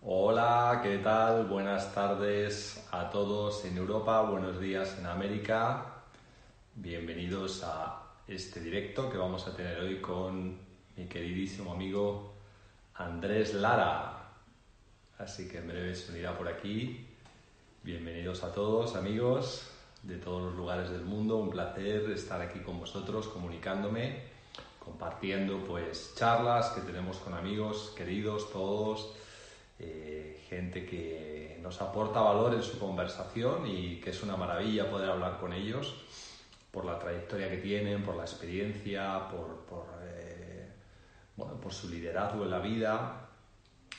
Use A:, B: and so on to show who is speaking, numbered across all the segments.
A: Hola, ¿qué tal? Buenas tardes a todos en Europa, buenos días en América. Bienvenidos a este directo que vamos a tener hoy con mi queridísimo amigo Andrés Lara. Así que en breve se unirá por aquí. Bienvenidos a todos, amigos de todos los lugares del mundo. Un placer estar aquí con vosotros, comunicándome, compartiendo pues charlas que tenemos con amigos queridos todos, eh, gente que nos aporta valor en su conversación y que es una maravilla poder hablar con ellos por la trayectoria que tienen, por la experiencia, por, por, eh, bueno, por su liderazgo en la vida.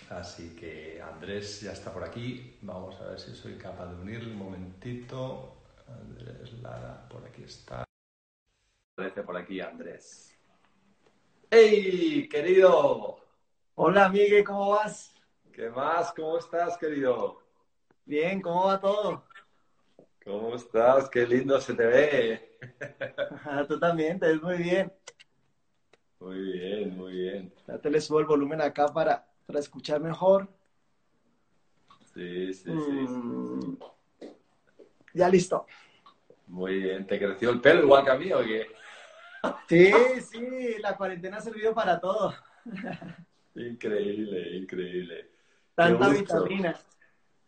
A: Así que Andrés ya está por aquí. Vamos a ver si soy capaz de unirle un momentito. Andrés Lara, por aquí está. Aparece por aquí Andrés. ¡Hey, querido!
B: Hola, Miguel, ¿cómo vas?
A: ¿Qué más? ¿Cómo estás, querido?
B: Bien, ¿cómo va todo?
A: ¿Cómo estás? Qué lindo se te ve.
B: Tú también, te ves muy bien.
A: Muy bien, muy bien.
B: Ya te le subo el volumen acá para, para escuchar mejor.
A: Sí, sí, sí.
B: Mm, Ya listo.
A: Muy bien. ¿Te creció el pelo igual que a mí o qué?
B: Sí, sí, la cuarentena ha servido para todo.
A: Increíble, increíble.
B: Tanta
A: Qué
B: vitamina.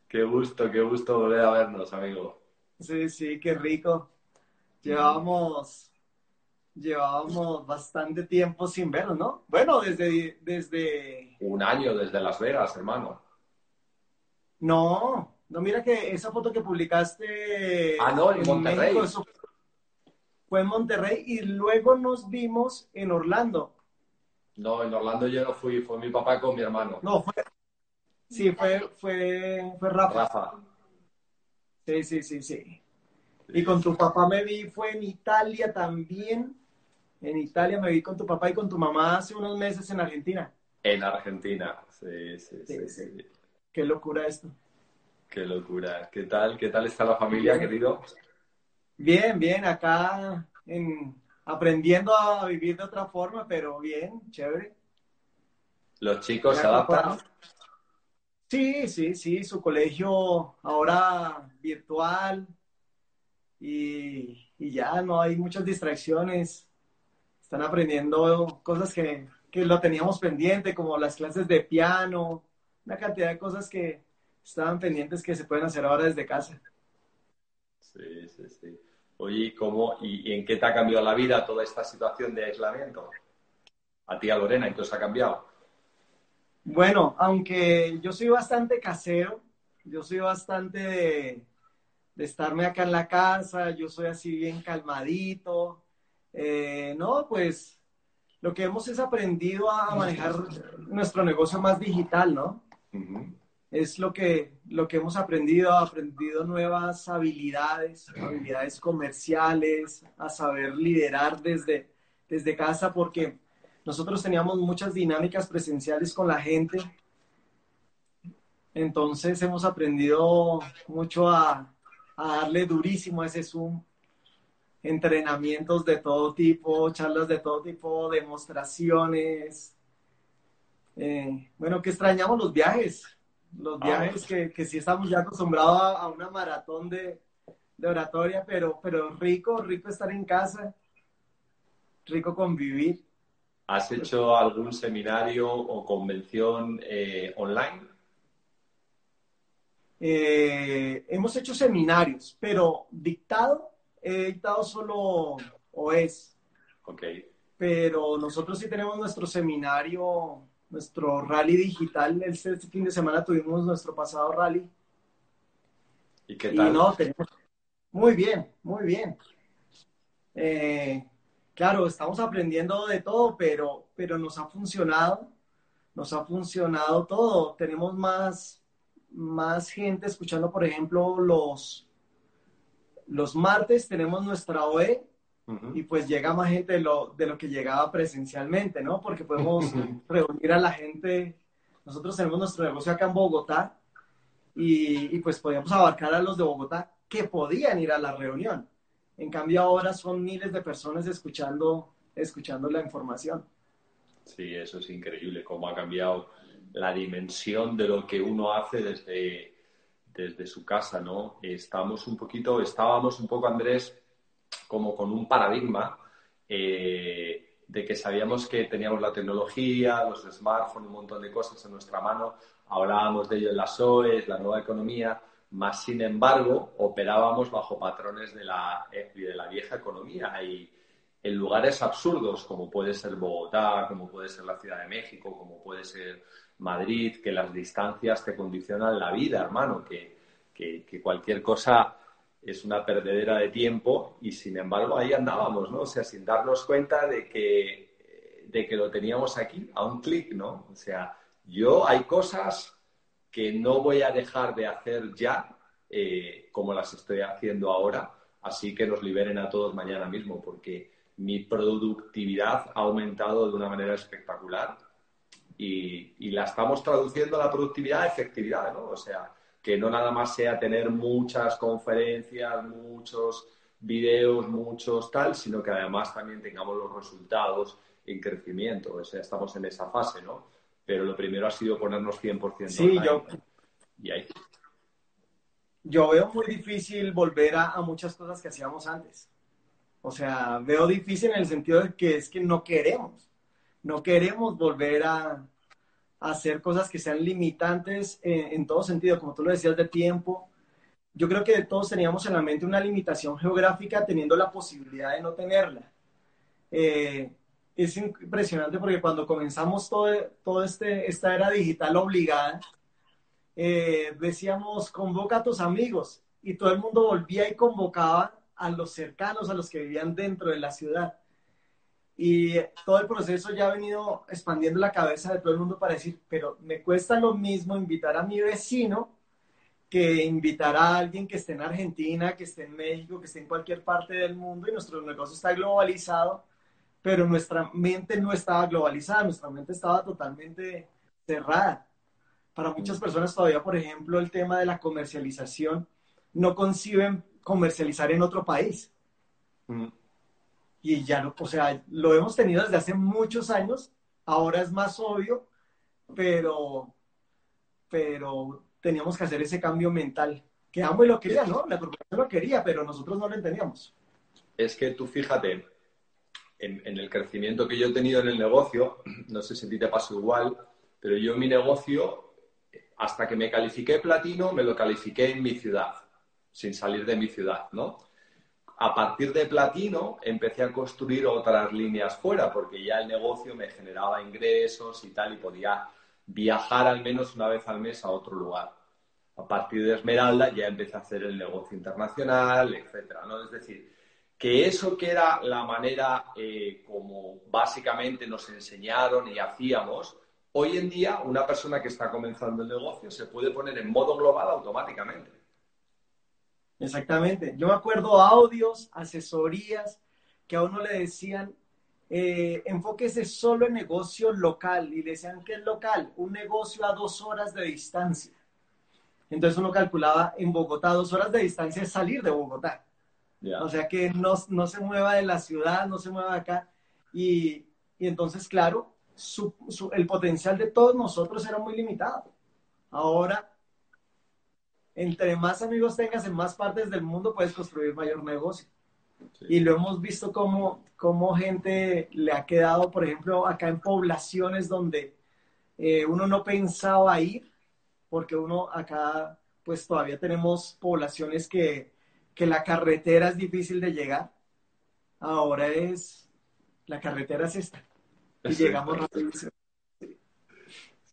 A: Qué gusto, qué gusto volver a vernos, amigo.
B: Sí, sí, qué rico. Llevábamos, llevábamos bastante tiempo sin vernos, ¿no? Bueno, desde, desde,
A: Un año desde Las Vegas, hermano.
B: no, no, mira que esa foto que publicaste
A: Ah, no, en Monterrey.
B: fue en Monterrey y luego nos vimos en Orlando.
A: No, en Orlando yo no fui, fue mi papá con mi hermano.
B: No, fue, sí, fue, fue, fue Rafa.
A: Rafa.
B: Sí, sí, sí, sí. Y con tu papá me vi, fue en Italia también. En Italia me vi con tu papá y con tu mamá hace unos meses en Argentina.
A: En Argentina. Sí, sí, sí.
B: Sí,
A: sí.
B: sí. Qué locura esto.
A: Qué locura. ¿Qué tal? ¿Qué tal está la familia, querido?
B: Bien, bien, acá en, aprendiendo a vivir de otra forma, pero bien, chévere.
A: ¿Los chicos se adaptan?
B: Sí, sí, sí, su colegio ahora virtual y, y ya no hay muchas distracciones. Están aprendiendo cosas que, que lo teníamos pendiente, como las clases de piano, una cantidad de cosas que estaban pendientes que se pueden hacer ahora desde casa.
A: Sí, sí, sí. Oye, ¿y ¿cómo y, y en qué te ha cambiado la vida toda esta situación de aislamiento? A ti, a Lorena, entonces ha cambiado.
B: Bueno, aunque yo soy bastante casero, yo soy bastante de, de estarme acá en la casa, yo soy así bien calmadito. Eh, no, pues lo que hemos es aprendido a manejar nuestro negocio más digital, ¿no? Es lo que, lo que hemos aprendido, aprendido nuevas habilidades, habilidades comerciales, a saber liderar desde, desde casa, porque nosotros teníamos muchas dinámicas presenciales con la gente. Entonces hemos aprendido mucho a, a darle durísimo a ese Zoom. Entrenamientos de todo tipo, charlas de todo tipo, demostraciones. Eh, bueno, que extrañamos los viajes, los
A: Ah,
B: viajes que, que sí estamos ya acostumbrados a, a una maratón de, de oratoria, pero, pero rico, rico estar en casa, rico convivir.
A: ¿Has hecho algún seminario o convención eh, online?
B: Eh, hemos hecho seminarios, pero dictado, he dictado solo OES,
A: Ok.
B: pero nosotros sí tenemos nuestro seminario, nuestro rally digital. Este fin de semana tuvimos nuestro pasado rally.
A: ¿Y qué
B: Y
A: tal?
B: no, tenemos... Muy bien, muy bien. Eh, claro, estamos aprendiendo de todo, pero, pero nos ha funcionado, nos ha funcionado todo. Tenemos más, más gente escuchando, por ejemplo, los, los martes tenemos nuestra OE y pues llega más gente de lo, de lo que llegaba presencialmente, ¿no? Porque podemos reunir a la gente. Nosotros tenemos nuestro negocio acá en Bogotá y, y pues podíamos abarcar a los de Bogotá que podían ir a la reunión. En cambio ahora son miles de personas escuchando, escuchando la información.
A: Sí, eso es increíble, cómo ha cambiado la dimensión de lo que uno hace desde, desde su casa, ¿no? Estamos un poquito, estábamos un poco, Andrés, como con un paradigma eh, de que sabíamos que teníamos la tecnología, los smartphones, un montón de cosas en nuestra mano, hablábamos de ello en las OEs, la nueva economía, más sin embargo operábamos bajo patrones de la, eh, de la vieja economía y en lugares absurdos como puede ser Bogotá, como puede ser la Ciudad de México, como puede ser Madrid, que las distancias te condicionan la vida, hermano, que, que, cualquier cosa es una perdedera de tiempo y sin embargo ahí andábamos, ¿no? O sea, sin darnos cuenta de que, de que lo teníamos aquí a un clic, ¿no? O sea, yo hay cosas que no voy a dejar de hacer ya eh, como las estoy haciendo ahora, así que nos liberen a todos mañana mismo, porque mi productividad ha aumentado de una manera espectacular y, la estamos traduciendo a la productividad a efectividad, ¿no? O sea, que no nada más sea tener muchas conferencias, muchos videos, muchos tal, sino que además también tengamos los resultados en crecimiento. O sea, estamos en esa fase, ¿no? Pero lo primero ha sido ponernos 100%
B: Sí, yo...
A: Y ahí.
B: Yo veo muy difícil volver a muchas cosas que hacíamos antes. O sea, veo difícil en el sentido de que es que no queremos, no queremos volver a, hacer cosas que sean limitantes en, todo sentido, como tú lo decías, de tiempo. Yo creo que todos teníamos en la mente una limitación geográfica teniendo la posibilidad de no tenerla. Eh, es impresionante porque cuando comenzamos todo, todo este, esta era digital obligada, eh, decíamos, convoca a tus amigos y todo el mundo volvía y convocaba a los cercanos, a los que vivían dentro de la ciudad. Y todo el proceso ya ha venido expandiendo la cabeza de todo el mundo para decir, pero me cuesta lo mismo invitar a mi vecino que invitar a alguien que esté en Argentina, que esté en México, que esté en cualquier parte del mundo y nuestro negocio está globalizado, pero nuestra mente no estaba globalizada, nuestra mente estaba totalmente cerrada. Para muchas personas todavía, por ejemplo, el tema de la comercialización no conciben comercializar en otro país. Mm. Y ya no, o sea, lo hemos tenido desde hace muchos años, ahora es más obvio, pero, pero teníamos que hacer ese cambio mental. Que ambos lo querían, ¿no? La corporación lo quería, pero nosotros no lo entendíamos.
A: Es que tú fíjate, en, en, el crecimiento que yo he tenido en el negocio, no sé si a ti te pasó igual, pero yo mi negocio, hasta que me califiqué platino, me lo califiqué en mi ciudad sin salir de mi ciudad, ¿no? A partir de platino empecé a construir otras líneas fuera, porque ya el negocio me generaba ingresos y tal, y podía viajar al menos una vez al mes a otro lugar. A partir de Esmeralda ya empecé a hacer el negocio internacional, etcétera, ¿no? Es decir, que eso que era la manera eh, como básicamente nos enseñaron y hacíamos, hoy en día una persona que está comenzando el negocio se puede poner en modo global automáticamente.
B: Exactamente. Yo me acuerdo audios, asesorías que a uno le decían, eh, solo en negocio local. Y le decían, ¿qué es local? Un negocio a dos horas de distancia. Entonces uno calculaba en Bogotá, dos horas de distancia es salir de Bogotá. O sea que no, se mueva de la ciudad, no se mueva de acá. Y, entonces, claro, el potencial de todos nosotros era muy limitado. Ahora entre más amigos tengas en más partes del mundo, puedes construir mayor negocio. Y lo hemos visto como, como gente le ha quedado, por ejemplo, acá en poblaciones donde eh, uno no pensaba ir, porque uno acá, pues todavía tenemos poblaciones que, que la carretera es difícil de llegar. Ahora es, la carretera es esta. Y llegamos rápido.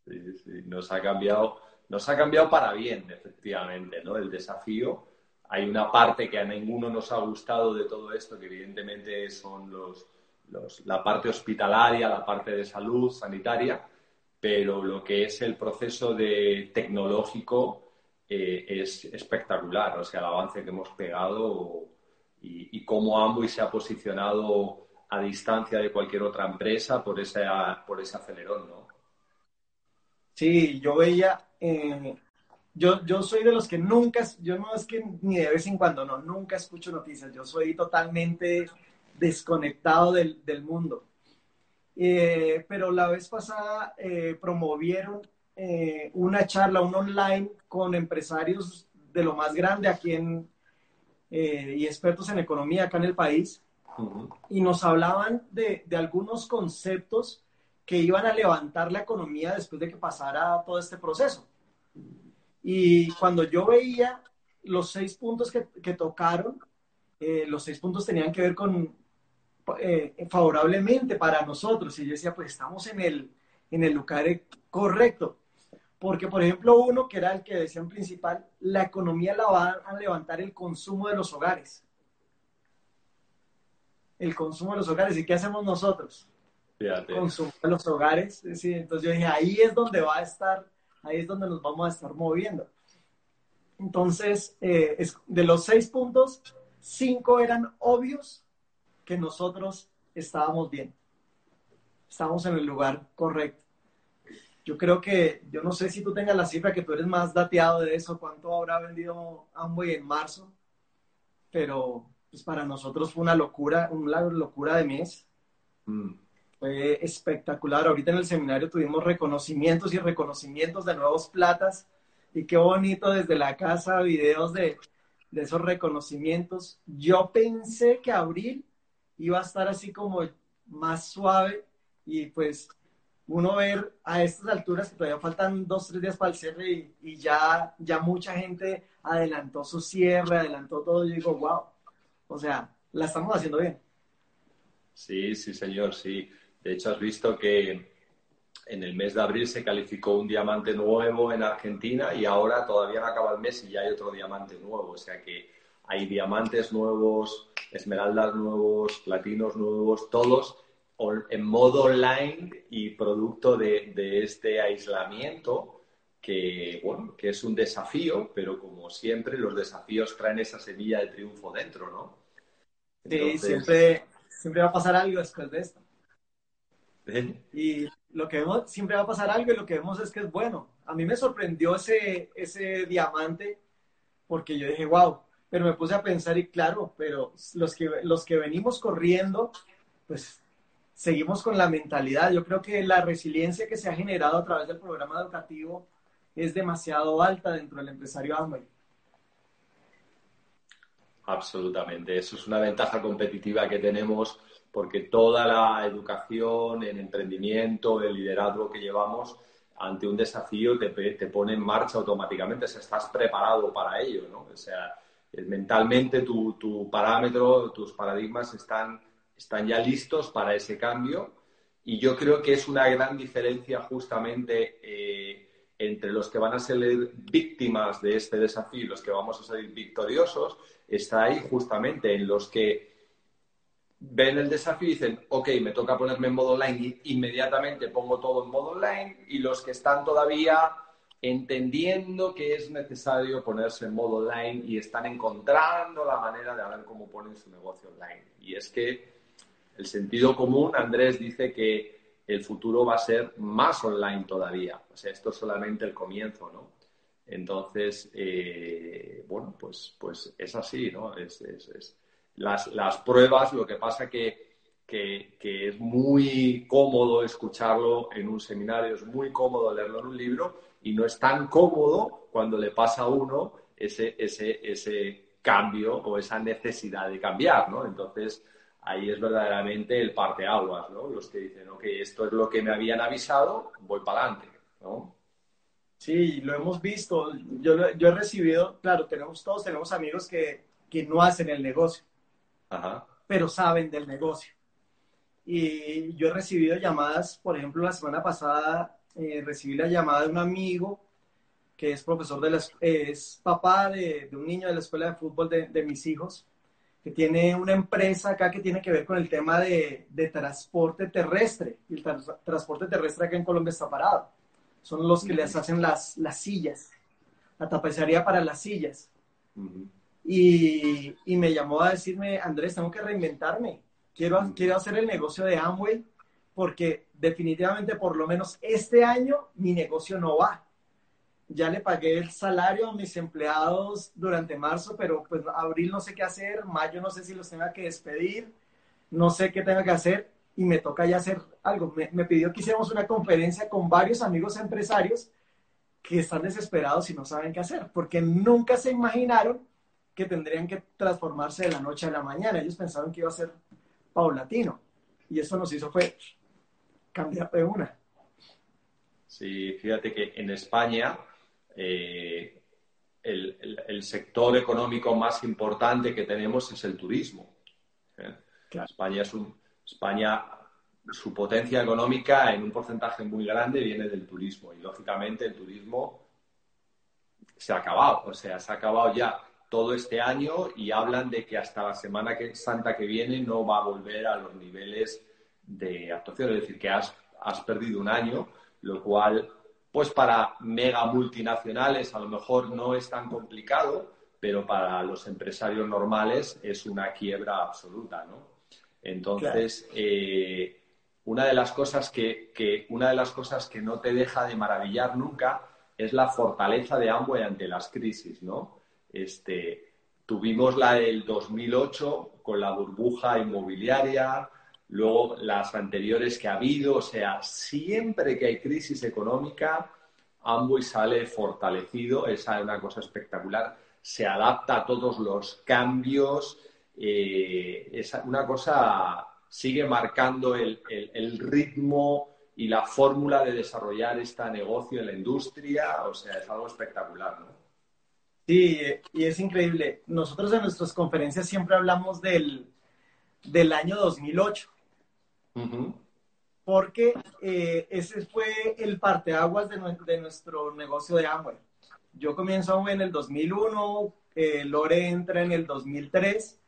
A: Sí, sí, nos ha cambiado nos ha cambiado para bien, efectivamente, ¿no? El desafío. Hay una parte que a ninguno nos ha gustado de todo esto, que evidentemente son los, la parte hospitalaria, la parte de salud sanitaria, pero lo que es el proceso de tecnológico eh, es espectacular. O sea, el avance que hemos pegado y, y cómo Amway se ha posicionado a distancia de cualquier otra empresa por ese, por ese acelerón, ¿no?
B: Sí, yo veía, eh, yo, yo soy de los que nunca, yo no es que ni de vez en cuando, no, nunca escucho noticias, yo soy totalmente desconectado del, del mundo. Eh, pero la vez pasada promovieron eh, una charla, un online con empresarios de lo más grande aquí en, y expertos en economía acá en el país. Y nos hablaban de, de algunos conceptos que iban a levantar la economía después de que pasara todo este proceso. Y cuando yo veía los seis puntos que, que tocaron, eh, los seis puntos tenían que ver con eh, favorablemente para nosotros. Y yo decía, pues estamos en el, en el lugar correcto. Porque, por ejemplo, uno que era el que decían principal, la economía la va a levantar el consumo de los hogares. El consumo de los hogares. ¿Y qué hacemos nosotros? Consumo de los hogares. Sí, entonces yo dije, ahí es donde va a estar, ahí es donde nos vamos a estar moviendo. Entonces, eh, de los seis puntos, cinco eran obvios que nosotros estábamos bien. Estábamos en el lugar correcto. Yo creo que, yo no sé si tú tengas la cifra, que tú eres más dateado de eso, cuánto habrá vendido Amway en marzo, pero pues para nosotros fue una locura, una locura de mes. Mm. Fue espectacular. Ahorita en el seminario tuvimos reconocimientos y reconocimientos de nuevos platas y qué bonito desde la casa, videos de, de esos reconocimientos. Yo pensé que abril iba a estar así como más suave y pues uno ver a estas alturas que todavía faltan dos, tres días para el cierre y, ya, ya mucha gente adelantó su cierre, adelantó todo, yo digo, wow, o sea, la estamos haciendo bien.
A: Sí, sí, señor, sí. De hecho, has visto que en el mes de abril se calificó un diamante nuevo en Argentina y ahora todavía no acaba el mes y ya hay otro diamante nuevo. O sea que hay diamantes nuevos, esmeraldas nuevos, platinos nuevos, todos en modo online y producto de, este aislamiento que, bueno, que es un desafío, pero como siempre los desafíos traen esa semilla de triunfo dentro, ¿no?
B: Sí, siempre, siempre va a pasar algo después de esto. Y lo que vemos, siempre va a pasar algo y lo que vemos es que es bueno. A mí me sorprendió ese, ese diamante porque yo dije, wow, pero me puse a pensar y claro, pero los que, los que venimos corriendo, pues seguimos con la mentalidad. Yo creo que la resiliencia que se ha generado a través del programa educativo es demasiado alta dentro del empresario Amway.
A: Absolutamente, eso es una ventaja competitiva que tenemos porque toda la educación, el emprendimiento, el liderazgo que llevamos ante un desafío te, te pone en marcha automáticamente, o estás preparado para ello, ¿no? O sea, mentalmente tu, tu parámetro, tus paradigmas están, están ya listos para ese cambio y yo creo que es una gran diferencia justamente eh, entre los que van a ser víctimas de este desafío y los que vamos a salir victoriosos, está ahí justamente en los que ven el desafío y dicen, ok, me toca ponerme en modo online inmediatamente pongo todo en modo online y los que están todavía entendiendo que es necesario ponerse en modo online y están encontrando la manera de ver cómo ponen su negocio online. Y es que el sentido común, Andrés dice que el futuro va a ser más online todavía. O sea, esto es solamente el comienzo, ¿no? Entonces, eh, bueno, pues, pues es así, ¿no? es, es las, pruebas, lo que pasa que, que, es muy cómodo escucharlo en un seminario, es muy cómodo leerlo en un libro y no es tan cómodo cuando le pasa a uno ese, ese, ese cambio o esa necesidad de cambiar, ¿no? Entonces, ahí es verdaderamente el parteaguas, ¿no? Los que dicen, ok, esto es lo que me habían avisado, voy para adelante, ¿no?
B: Sí, lo hemos visto. Yo, yo he recibido, claro, tenemos todos tenemos amigos que, que no hacen el negocio pero saben del negocio. Y yo he recibido llamadas, por ejemplo, la semana pasada eh, recibí la llamada de un amigo que es profesor de la, es papá de, un niño de la escuela de fútbol de, mis hijos, que tiene una empresa acá que tiene que ver con el tema de, transporte terrestre. Y el transporte terrestre acá en Colombia está parado. Son los que les hacen las, las sillas, la tapicería para las sillas. Y, me llamó a decirme, Andrés, tengo que reinventarme. Quiero, quiero hacer el negocio de Amway porque definitivamente por lo menos este año mi negocio no va. Ya le pagué el salario a mis empleados durante marzo, pero pues abril no sé qué hacer, mayo no sé si los tenga que despedir, no sé qué tenga que hacer y me toca ya hacer algo. Me, me pidió que hiciéramos una conferencia con varios amigos empresarios que están desesperados y no saben qué hacer, porque nunca se imaginaron que tendrían que transformarse de la noche a la mañana. Ellos pensaron que iba a ser paulatino. Y eso nos hizo fue cambiar de una.
A: Sí, fíjate que en España eh, el, sector económico más importante que tenemos es el turismo. ¿eh? España es un, España, su potencia económica en un porcentaje muy grande viene del turismo y lógicamente el turismo se ha acabado, o sea, se ha acabado ya todo este año y hablan de que hasta la Semana Santa que viene no va a volver a los niveles de actuación, es decir, que has, has perdido un año, lo cual, pues para mega multinacionales a lo mejor no es tan complicado, pero para los empresarios normales es una quiebra absoluta, ¿no? Entonces, eh, una de las cosas que, que, una de las cosas que no te deja de maravillar nunca es la fortaleza de Amway ante las crisis, ¿no? Este, tuvimos la del 2008 con la burbuja inmobiliaria, luego las anteriores que ha habido, o sea, siempre que hay crisis económica, Amway sale fortalecido, esa es una cosa espectacular, se adapta a todos los cambios, eh, es una cosa sigue marcando el, el, ritmo y la fórmula de desarrollar este negocio en la industria, o sea, es algo espectacular, ¿no?
B: Sí, y es increíble. Nosotros en nuestras conferencias siempre hablamos del, del año 2008, porque eh, ese fue el parteaguas de, de nuestro negocio de Amway. Yo comienzo en el 2001, eh, Lore entra en el 2003,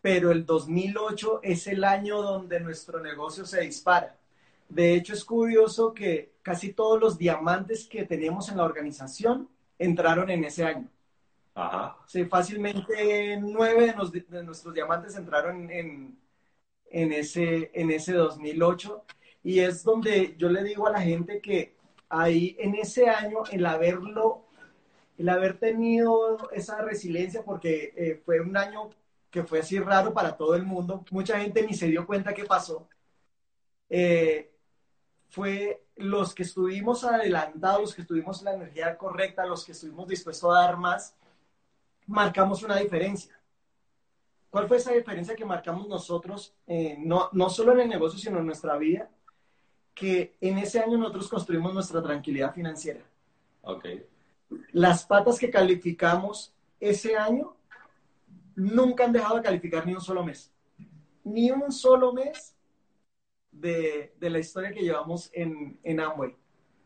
B: pero el 2008 es el año donde nuestro negocio se dispara. De hecho, es curioso que casi todos los diamantes que tenemos en la organización entraron en ese año. Ajá. Sí, fácilmente nueve de, nuestros diamantes entraron en, en, ese, en ese 2008 y es donde yo le digo a la gente que ahí en ese año el haberlo, el haber tenido esa resiliencia porque eh, fue un año que fue así raro para todo el mundo, mucha gente ni se dio cuenta qué pasó, eh, fue los que estuvimos adelantados, los que estuvimos en la energía correcta, los que estuvimos dispuestos a dar más, marcamos una diferencia. ¿Cuál fue esa diferencia que marcamos nosotros, eh, no, no solo en el negocio, sino en nuestra vida? Que en ese año nosotros construimos nuestra tranquilidad financiera.
A: Ok.
B: Las patas que calificamos ese año nunca han dejado de calificar ni un solo mes. Ni un solo mes de, de la historia que llevamos en, en Amway.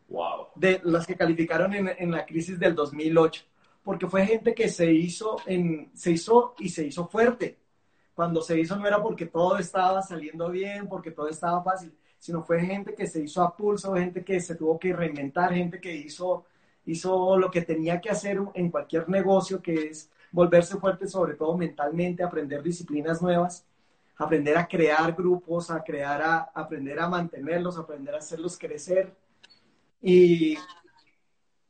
A: Wow.
B: De las que calificaron en, en la crisis del 2008 porque fue gente que se hizo, en, se hizo y se hizo fuerte. Cuando se hizo no era porque todo estaba saliendo bien, porque todo estaba fácil, sino fue gente que se hizo a pulso, gente que se tuvo que reinventar, gente que hizo, hizo lo que tenía que hacer en cualquier negocio, que es volverse fuerte sobre todo mentalmente, aprender disciplinas nuevas, aprender a crear grupos, a crear, a aprender a mantenerlos, aprender a hacerlos crecer. Y,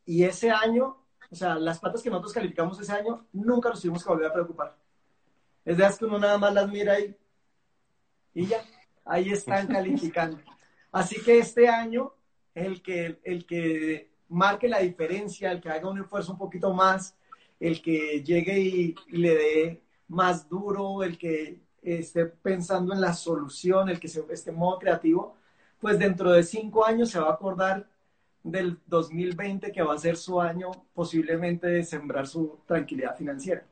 B: y ese año o sea, las patas que nosotros calificamos ese año, nunca nos tuvimos que volver a preocupar. Es de que uno nada más las mira ahí y ya, ahí están calificando. Así que este año, el que, el que marque la diferencia, el que haga un esfuerzo un poquito más, el que llegue y, le dé más duro, el que esté pensando en la solución, el que se, esté en modo creativo, pues dentro de cinco años se va a acordar del 2020, que va a ser su año posiblemente de sembrar su tranquilidad financiera.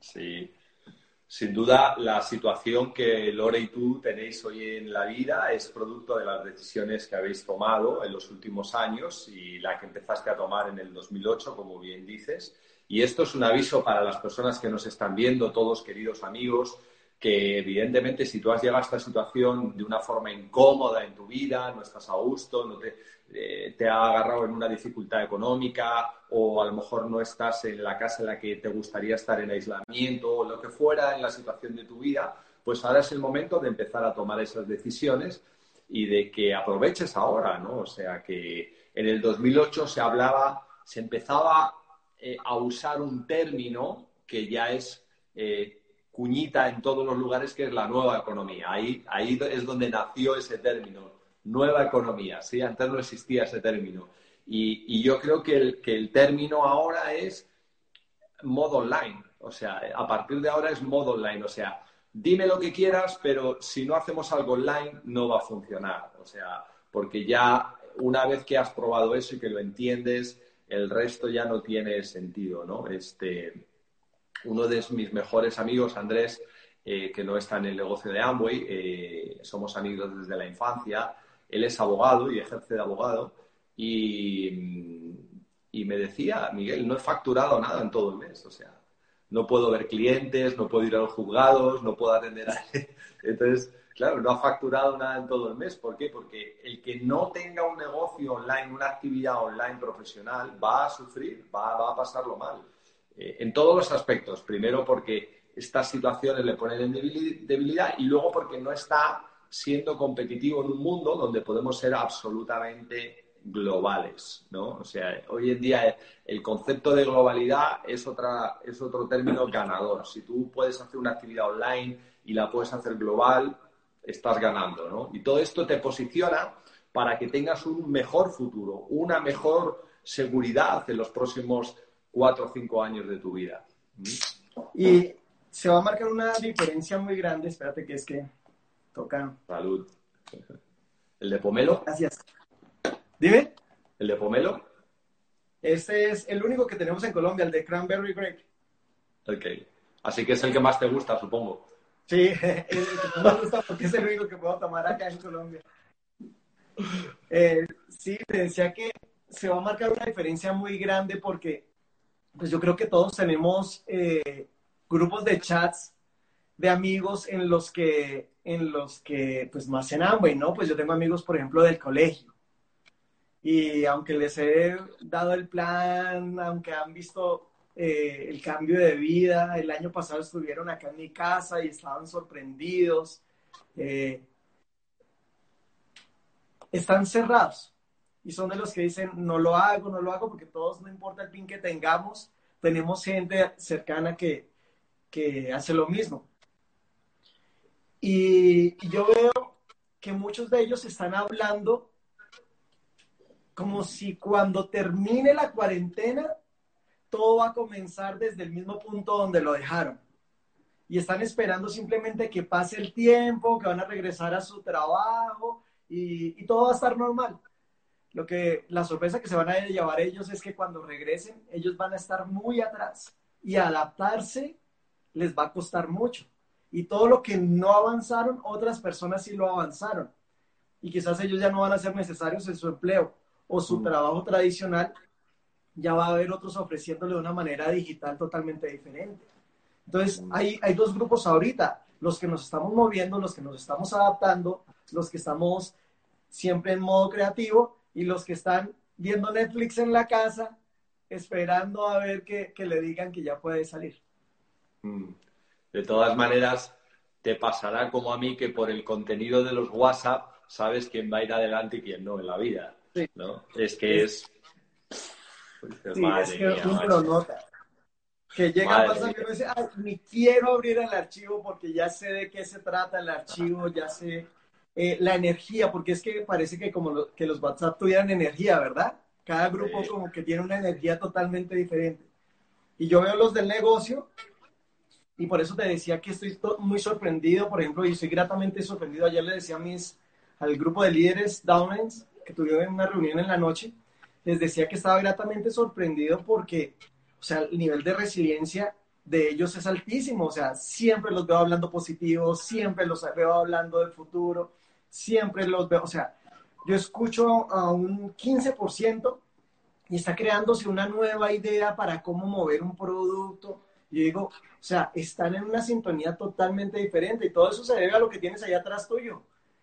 A: Sí, sin duda la situación que Lore y tú tenéis hoy en la vida es producto de las decisiones que habéis tomado en los últimos años y la que empezaste a tomar en el 2008, como bien dices. Y esto es un aviso para las personas que nos están viendo, todos queridos amigos, que evidentemente si tú has llegado a esta situación de una forma incómoda en tu vida, no estás a gusto, no te, eh, te ha agarrado en una dificultad económica o a lo mejor no estás en la casa en la que te gustaría estar en aislamiento o lo que fuera en la situación de tu vida, pues ahora es el momento de empezar a tomar esas decisiones y de que aproveches ahora, ¿no? O sea, que en el 2008 se hablaba, se empezaba eh, a usar un término que ya es eh, cuñita en todos los lugares que es la nueva economía. Ahí, ahí es donde nació ese término, nueva economía. ¿sí? Antes no existía ese término. Y, yo creo que el, término ahora es modo online. O sea, a partir de ahora es modo online. O sea, dime lo que quieras, pero si no hacemos algo online no va a funcionar. O sea, porque ya una vez que has probado eso y que lo entiendes, el resto ya no tiene sentido, ¿no? Este, uno de mis mejores amigos, Andrés, eh, que no está en el negocio de Amway, eh, somos amigos desde la infancia, él es abogado y ejerce de abogado y, me decía, Miguel, no he facturado nada en todo el mes, o sea, no puedo ver clientes, no puedo ir a los juzgados, no puedo atender a... Entonces, claro, no ha facturado nada en todo el mes. ¿Por qué? Porque el que no tenga un negocio online, una actividad online profesional, va a sufrir, va, a pasarlo mal. Eh, en todos los aspectos. Primero porque estas situaciones le ponen en debilidad y luego porque no está siendo competitivo en un mundo donde podemos ser absolutamente globales, ¿no? O sea, hoy en día el concepto de globalidad es, otra, es otro término ganador. Si tú puedes hacer una actividad online y la puedes hacer global, estás ganando, ¿no? Y todo esto te posiciona para que tengas un mejor futuro, una mejor seguridad en los próximos cuatro o cinco años de tu vida.
B: Y se va a marcar una diferencia muy grande, espérate que es que toca.
A: Salud. ¿El de pomelo?
B: Gracias. Dime.
A: ¿El de pomelo?
B: Este es el único que tenemos en Colombia, el de cranberry grape.
A: Ok. Así que es el que más te gusta, supongo.
B: Sí, el que más me gusta porque es el único que puedo tomar acá en Colombia. Eh, sí, te decía que se va a marcar una diferencia muy grande porque pues yo creo que todos tenemos eh, grupos de chats de amigos en los que, en los que pues más en Amway, ¿no? Pues yo tengo amigos, por ejemplo, del colegio y aunque les he dado el plan, aunque han visto eh, el cambio de vida, el año pasado estuvieron acá en mi casa y estaban sorprendidos, eh, están cerrados y son de los que dicen, no lo hago, no lo hago, porque todos, no importa el pin que tengamos, tenemos gente cercana que, que hace lo mismo. Y, y yo veo que muchos de ellos están hablando como si cuando termine la cuarentena, todo va a comenzar desde el mismo punto donde lo dejaron. Y están esperando simplemente que pase el tiempo, que van a regresar a su trabajo y, todo va a estar normal. Lo que la sorpresa que se van a llevar ellos es que cuando regresen, ellos van a estar muy atrás y adaptarse les va a costar mucho. Y todo lo que no avanzaron, otras personas sí lo avanzaron. Y quizás ellos ya no van a ser necesarios en su empleo o su mm. trabajo tradicional, ya va a haber otros ofreciéndole de una manera digital totalmente diferente. Entonces, mm. hay, hay dos grupos ahorita, los que nos estamos moviendo, los que nos estamos adaptando, los que estamos siempre en modo creativo y los que están viendo Netflix en la casa, esperando a ver que, que le digan que ya puede salir.
A: Mm. De todas maneras, te pasará como a mí que por el contenido de los WhatsApp sabes quién va a ir adelante y quién no en la vida. ¿no? Es que es...
B: sí, es que uno lo nota. Que llega a pasar que uno dice, ni quiero abrir el archivo porque ya sé de qué se trata el archivo, ya sé eh, la energía, porque es que parece que como que los WhatsApp tuvieran energía, ¿verdad? Cada grupo como que tiene una energía totalmente diferente. Y yo veo los del negocio y por eso te decía que estoy muy sorprendido, por ejemplo, y estoy gratamente sorprendido. Ayer le decía a mis, al grupo de líderes Downlands que tuvieron una reunión en la noche, les decía que estaba gratamente sorprendido porque, o sea, el nivel de resiliencia de ellos es altísimo, o sea, siempre los veo hablando positivo, siempre los veo hablando del futuro, siempre los veo, o sea, yo escucho a un 15% y está creándose una nueva idea para cómo mover un producto. Y digo, o sea, están en una sintonía totalmente diferente y todo eso se debe a lo que tienes allá atrás tuyo.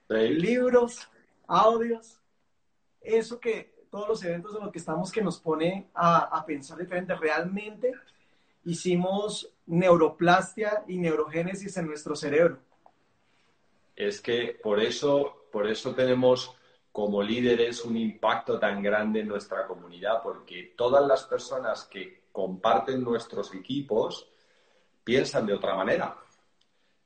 B: Libros, audios, eso que todos los eventos en los que estamos que nos pone a, pensar diferente. Realmente hicimos neuroplastia y neurogénesis en nuestro cerebro.
A: Es que por eso, por eso tenemos como líderes un impacto tan grande en nuestra comunidad, porque todas las personas que comparten nuestros equipos piensan de otra manera.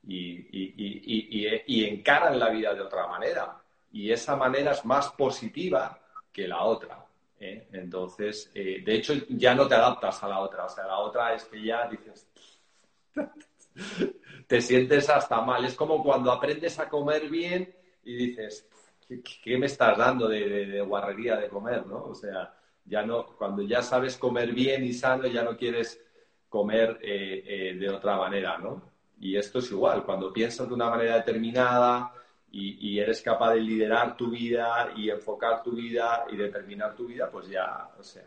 A: y, encaran la vida de otra manera. Y esa manera es más positiva que la otra. ¿eh? Entonces, eh, de hecho, ya no te adaptas a la otra. O sea, la otra es que ya dices, te sientes hasta mal. Es como cuando aprendes a comer bien y dices, ¿qué, me estás dando de, guarrería de comer? ¿no? O sea, ya no, cuando ya sabes comer bien y sano, ya no quieres comer eh, de otra manera, ¿no? Y esto es igual, cuando piensas de una manera determinada y, eres capaz de liderar tu vida y enfocar tu vida y determinar tu vida, pues ya, o sea,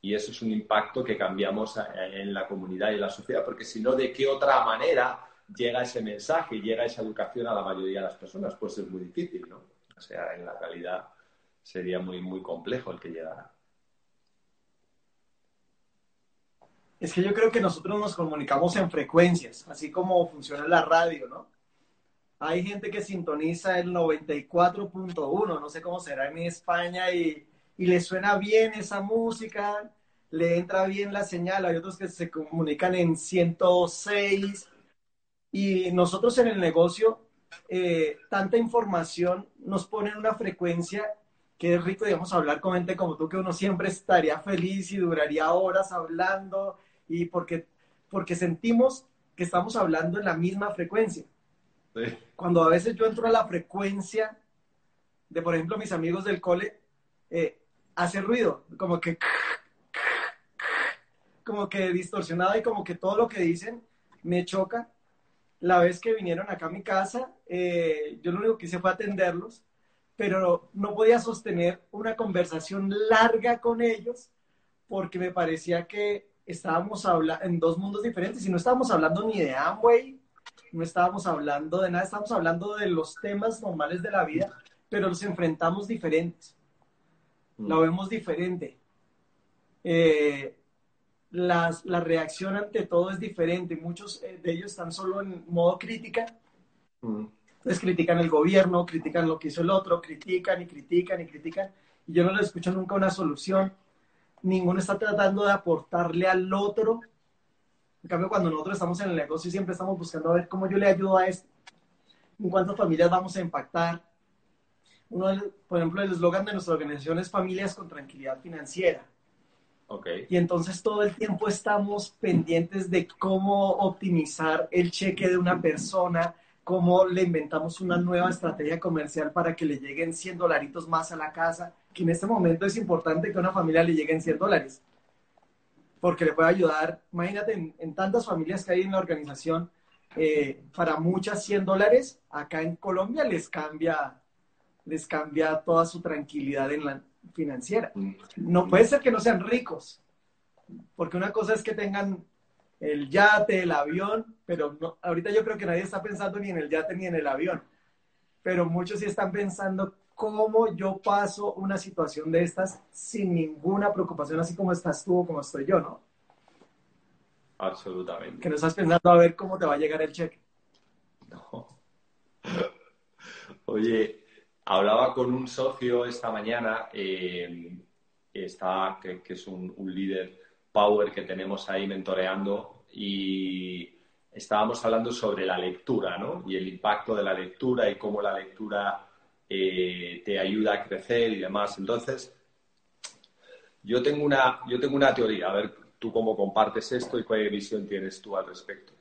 A: y eso es un impacto que cambiamos en la comunidad y en la sociedad, porque si no, ¿de qué otra manera llega ese mensaje, llega esa educación a la mayoría de las personas? Pues es muy difícil, ¿no? O sea, en la realidad sería muy, muy complejo el que llegara.
B: Es que yo creo que nosotros nos comunicamos en frecuencias, así como funciona la radio, ¿no? Hay gente que sintoniza el 94.1, no sé cómo será en España, y, y le suena bien esa música, le entra bien la señal. Hay otros que se comunican en 106. Y nosotros en el negocio, eh, tanta información nos pone en una frecuencia es rico, digamos, hablar con gente como tú, que uno siempre estaría feliz y duraría horas hablando y porque, porque sentimos que estamos hablando en la misma frecuencia. Cuando a veces yo entro a la frecuencia de, por ejemplo, mis amigos del cole, eh, hace ruido, como que, como que distorsionado y como que todo lo que dicen me choca. La vez que vinieron acá a mi casa, eh, yo lo único que hice fue atenderlos, pero no podía sostener una conversación larga con ellos porque me parecía que estábamos hablando en dos mundos diferentes y no estábamos hablando ni de Amway, no estábamos hablando de nada, estábamos hablando de los temas normales de la vida, pero los enfrentamos diferentes, lo mm. vemos diferente. Eh, las, la reacción ante todo es diferente, muchos eh, de ellos están solo en modo crítica, mm. Entonces critican el gobierno, critican lo que hizo el otro, critican y critican y critican, y yo no les escucho nunca una solución ninguno está tratando de aportarle al otro. En cambio, cuando nosotros estamos en el negocio, siempre estamos buscando a ver cómo yo le ayudo a esto, en cuántas familias vamos a impactar. Uno, por ejemplo, el eslogan de nuestra organización es Familias con Tranquilidad Financiera.
A: Okay.
B: Y entonces todo el tiempo estamos pendientes de cómo optimizar el cheque de una persona, cómo le inventamos una nueva estrategia comercial para que le lleguen 100 dolaritos más a la casa, que en este momento es importante que a una familia le lleguen 100 dólares, porque le puede ayudar, imagínate, en, tantas familias que hay en la organización, eh, para muchas 100 dólares, acá en Colombia les cambia, les cambia toda su tranquilidad en la financiera. No puede ser que no sean ricos, porque una cosa es que tengan el yate, el avión, pero no, ahorita yo creo que nadie está pensando ni en el yate ni en el avión, pero muchos sí están pensando cómo yo paso una situación de estas sin ninguna preocupación, así como estás tú o como estoy yo, ¿no?
A: Absolutamente.
B: Que no estás pensando a ver cómo te va a llegar el cheque.
A: No. Oye, hablaba con un socio esta mañana, eh, está, que, es un líder Power que tenemos ahí mentoreando y estábamos hablando sobre la lectura, ¿no? Y el impacto de la lectura y cómo la lectura eh, te ayuda a crecer y demás. Entonces, yo tengo, una, yo tengo una teoría, a ver tú cómo compartes esto y cuál visión tienes tú al respecto.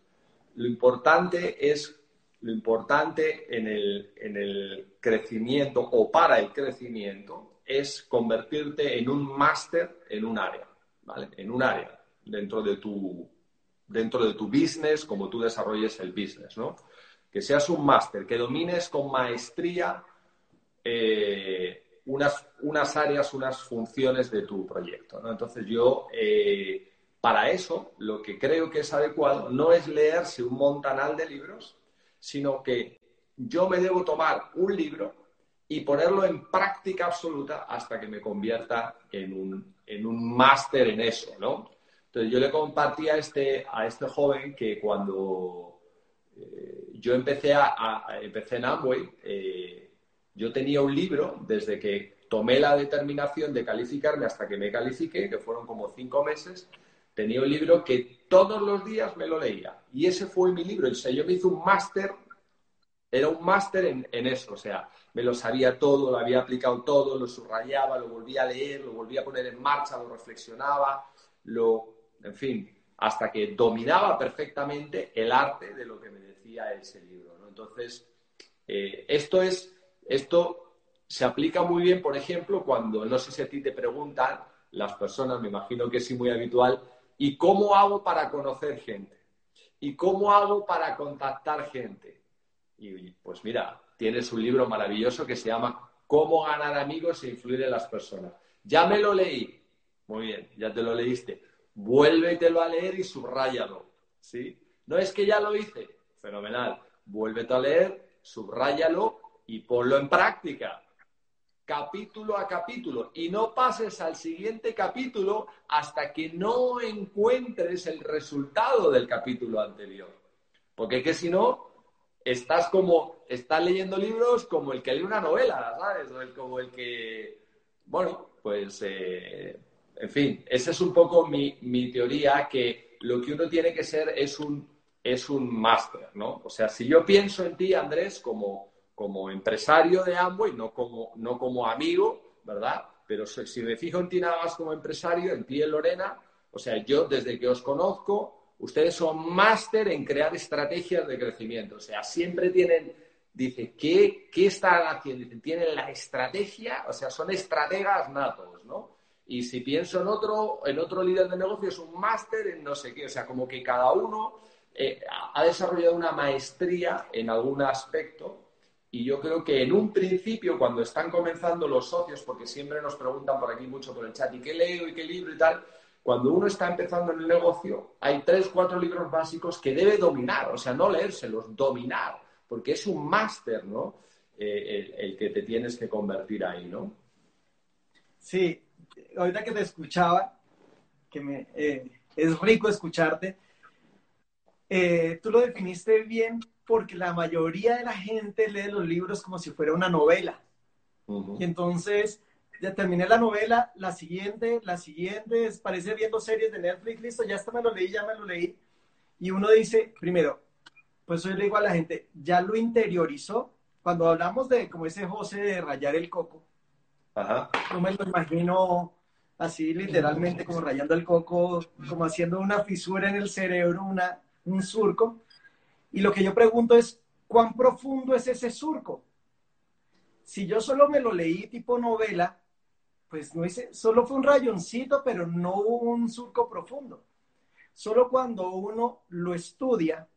A: Lo importante es, lo importante en el, en el crecimiento o para el crecimiento es convertirte en un máster en un área. En un área dentro de tu, dentro de tu business, como tú desarrolles el business, ¿no? Que seas un máster, que domines con maestría eh, unas, unas áreas, unas funciones de tu proyecto, ¿no? Entonces yo, eh, para eso, lo que creo que es adecuado no es leerse un montanal de libros, sino que yo me debo tomar un libro y ponerlo en práctica absoluta hasta que me convierta en un en un máster en eso, ¿no? Entonces yo le compartí a este, a este joven que cuando eh, yo empecé, a, empecé en Amway, eh, yo tenía un libro desde que tomé la determinación de calificarme hasta que me califiqué, que fueron como cinco meses, tenía un libro que todos los días me lo leía. Y ese fue mi libro. O sea, yo me hice un máster, era un máster en, eso. O sea, me lo sabía todo, lo había aplicado todo, lo subrayaba, lo volvía a leer, lo volvía a poner en marcha, lo reflexionaba, lo, en fin, hasta que dominaba perfectamente el arte de lo que me decía ese libro. Entonces, eh, esto es, esto se aplica muy bien, por ejemplo, cuando, no sé si a ti te preguntan, las personas, me imagino que es muy habitual, ¿y cómo hago para conocer gente? ¿Y cómo hago para contactar gente? Y pues mira, tienes un libro maravilloso que se llama Cómo ganar amigos e influir en las personas. Ya me lo leí. Muy bien, ya te lo leíste. Vuélvetelo a leer y subráyalo. ¿Sí? No es que ya lo hice. Fenomenal. Vuélvete a leer, subráyalo y ponlo en práctica capítulo a capítulo y no pases al siguiente capítulo hasta que no encuentres el resultado del capítulo anterior. Porque que si no, estás como, estás leyendo libros como el que lee una novela, ¿sabes? Como el que, bueno, pues, eh, en fin, esa es un poco mi, mi teoría, que lo que uno tiene que ser es un, es un máster, ¿no? O sea, si yo pienso en ti, Andrés, como como empresario de Amway, no como, no como amigo, ¿verdad? Pero si me fijo en ti nada más como empresario, en ti, en Lorena, o sea, yo desde que os conozco, ustedes son máster en crear estrategias de crecimiento. O sea, siempre tienen, dice, ¿qué, qué están haciendo? Dicen, tienen la estrategia, o sea, son estrategas natos, ¿no? Y si pienso en otro, en otro líder de negocio, es un máster en no sé qué. O sea, como que cada uno eh, ha desarrollado una maestría en algún aspecto y yo creo que en un principio, cuando están comenzando los socios, porque siempre nos preguntan por aquí mucho por el chat, ¿y qué leo y qué libro y tal? Cuando uno está empezando en el negocio, hay tres, cuatro libros básicos que debe dominar, o sea, no leérselos, dominar, porque es un máster, ¿no? Eh, el, que te tienes que convertir ahí, ¿no?
B: Sí, ahorita que te escuchaba, que me, eh, es rico escucharte, eh, tú lo definiste bien porque la mayoría de la gente lee los libros como si fuera una novela. Y entonces, ya terminé la novela, la siguiente, la siguiente, parece viendo series de Netflix, listo, ya está, me lo leí, ya me lo leí. Y uno dice, primero, pues yo le digo a la gente, ya lo interiorizó. Cuando hablamos de, como ese José, de rayar el coco, Ajá. no me lo imagino así literalmente como rayando el coco, como haciendo una fisura en el cerebro, una, un surco. Y lo que yo pregunto es, ¿cuán profundo es ese surco? Si yo solo me lo leí tipo novela, pues no hice, solo fue un rayoncito, pero no un surco profundo. Solo cuando uno lo estudia,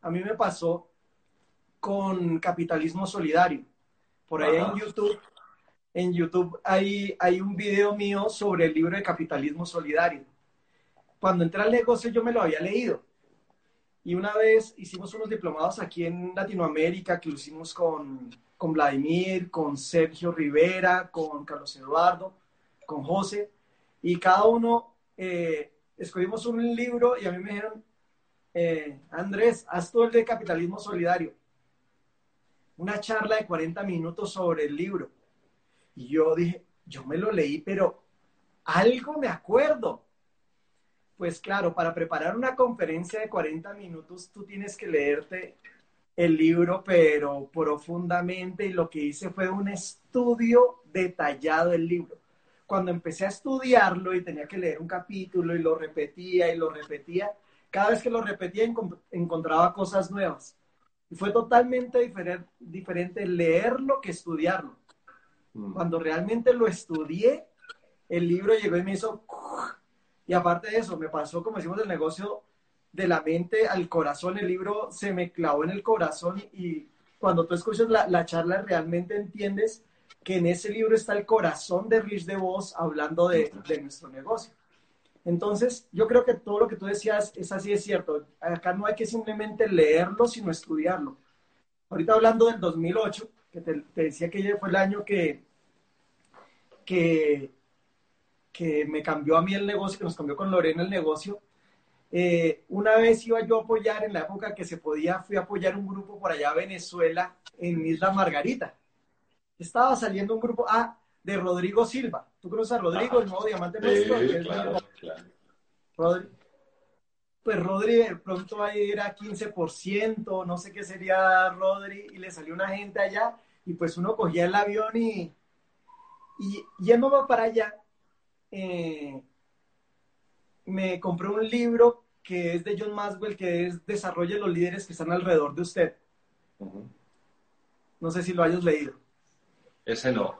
B: a mí me pasó con capitalismo solidario. Por ahí en YouTube, en YouTube hay, hay un video mío sobre el libro de capitalismo solidario. Cuando entré al negocio yo me lo había leído y una vez hicimos unos diplomados aquí en Latinoamérica que lo hicimos con, con Vladimir, con Sergio Rivera, con Carlos Eduardo, con José, y cada uno eh, escogimos un libro y a mí me dijeron, eh, Andrés, haz tú el de capitalismo solidario. Una charla de 40 minutos sobre el libro. Y yo dije, yo me lo leí, pero algo me acuerdo. Pues claro, para preparar una conferencia de 40 minutos, tú tienes que leerte el libro, pero profundamente, y lo que hice fue un estudio detallado del libro. Cuando empecé a estudiarlo y tenía que leer un capítulo y lo repetía y lo repetía, cada vez que lo repetía encontraba cosas nuevas. Y fue totalmente diferente, diferente leerlo que estudiarlo. Mm. Cuando realmente lo estudié, el libro llegó y me hizo y aparte de eso, me pasó, como decimos, del negocio de la mente al corazón. El libro se me clavó en el corazón y, cuando tú escuchas la, charla realmente entiendes que en ese libro está el corazón de Rich DeVos hablando de, de nuestro negocio. Entonces, yo creo que todo lo que tú decías es así, es cierto. Acá no hay que simplemente leerlo, sino estudiarlo. Ahorita hablando del 2008, que te, te decía que fue el año que, que que me cambió a mí el negocio, que nos cambió con Lorena el negocio. Eh, una vez iba yo a apoyar, en la época que se podía, fui a apoyar un grupo por allá a Venezuela, en Isla Margarita. Estaba saliendo un grupo, ah, de Rodrigo Silva. ¿Tú conoces a Rodrigo, el nuevo diamante nuestro? pues Rodri de pronto va a ir a 15%, no sé qué sería Rodri, y le salió una gente allá, y pues uno cogía el avión y, y yendo va para allá, eh, me compré un libro que es de John Maswell, que es Desarrolle los líderes que están alrededor de usted. No sé si lo hayas leído.
A: Ese no.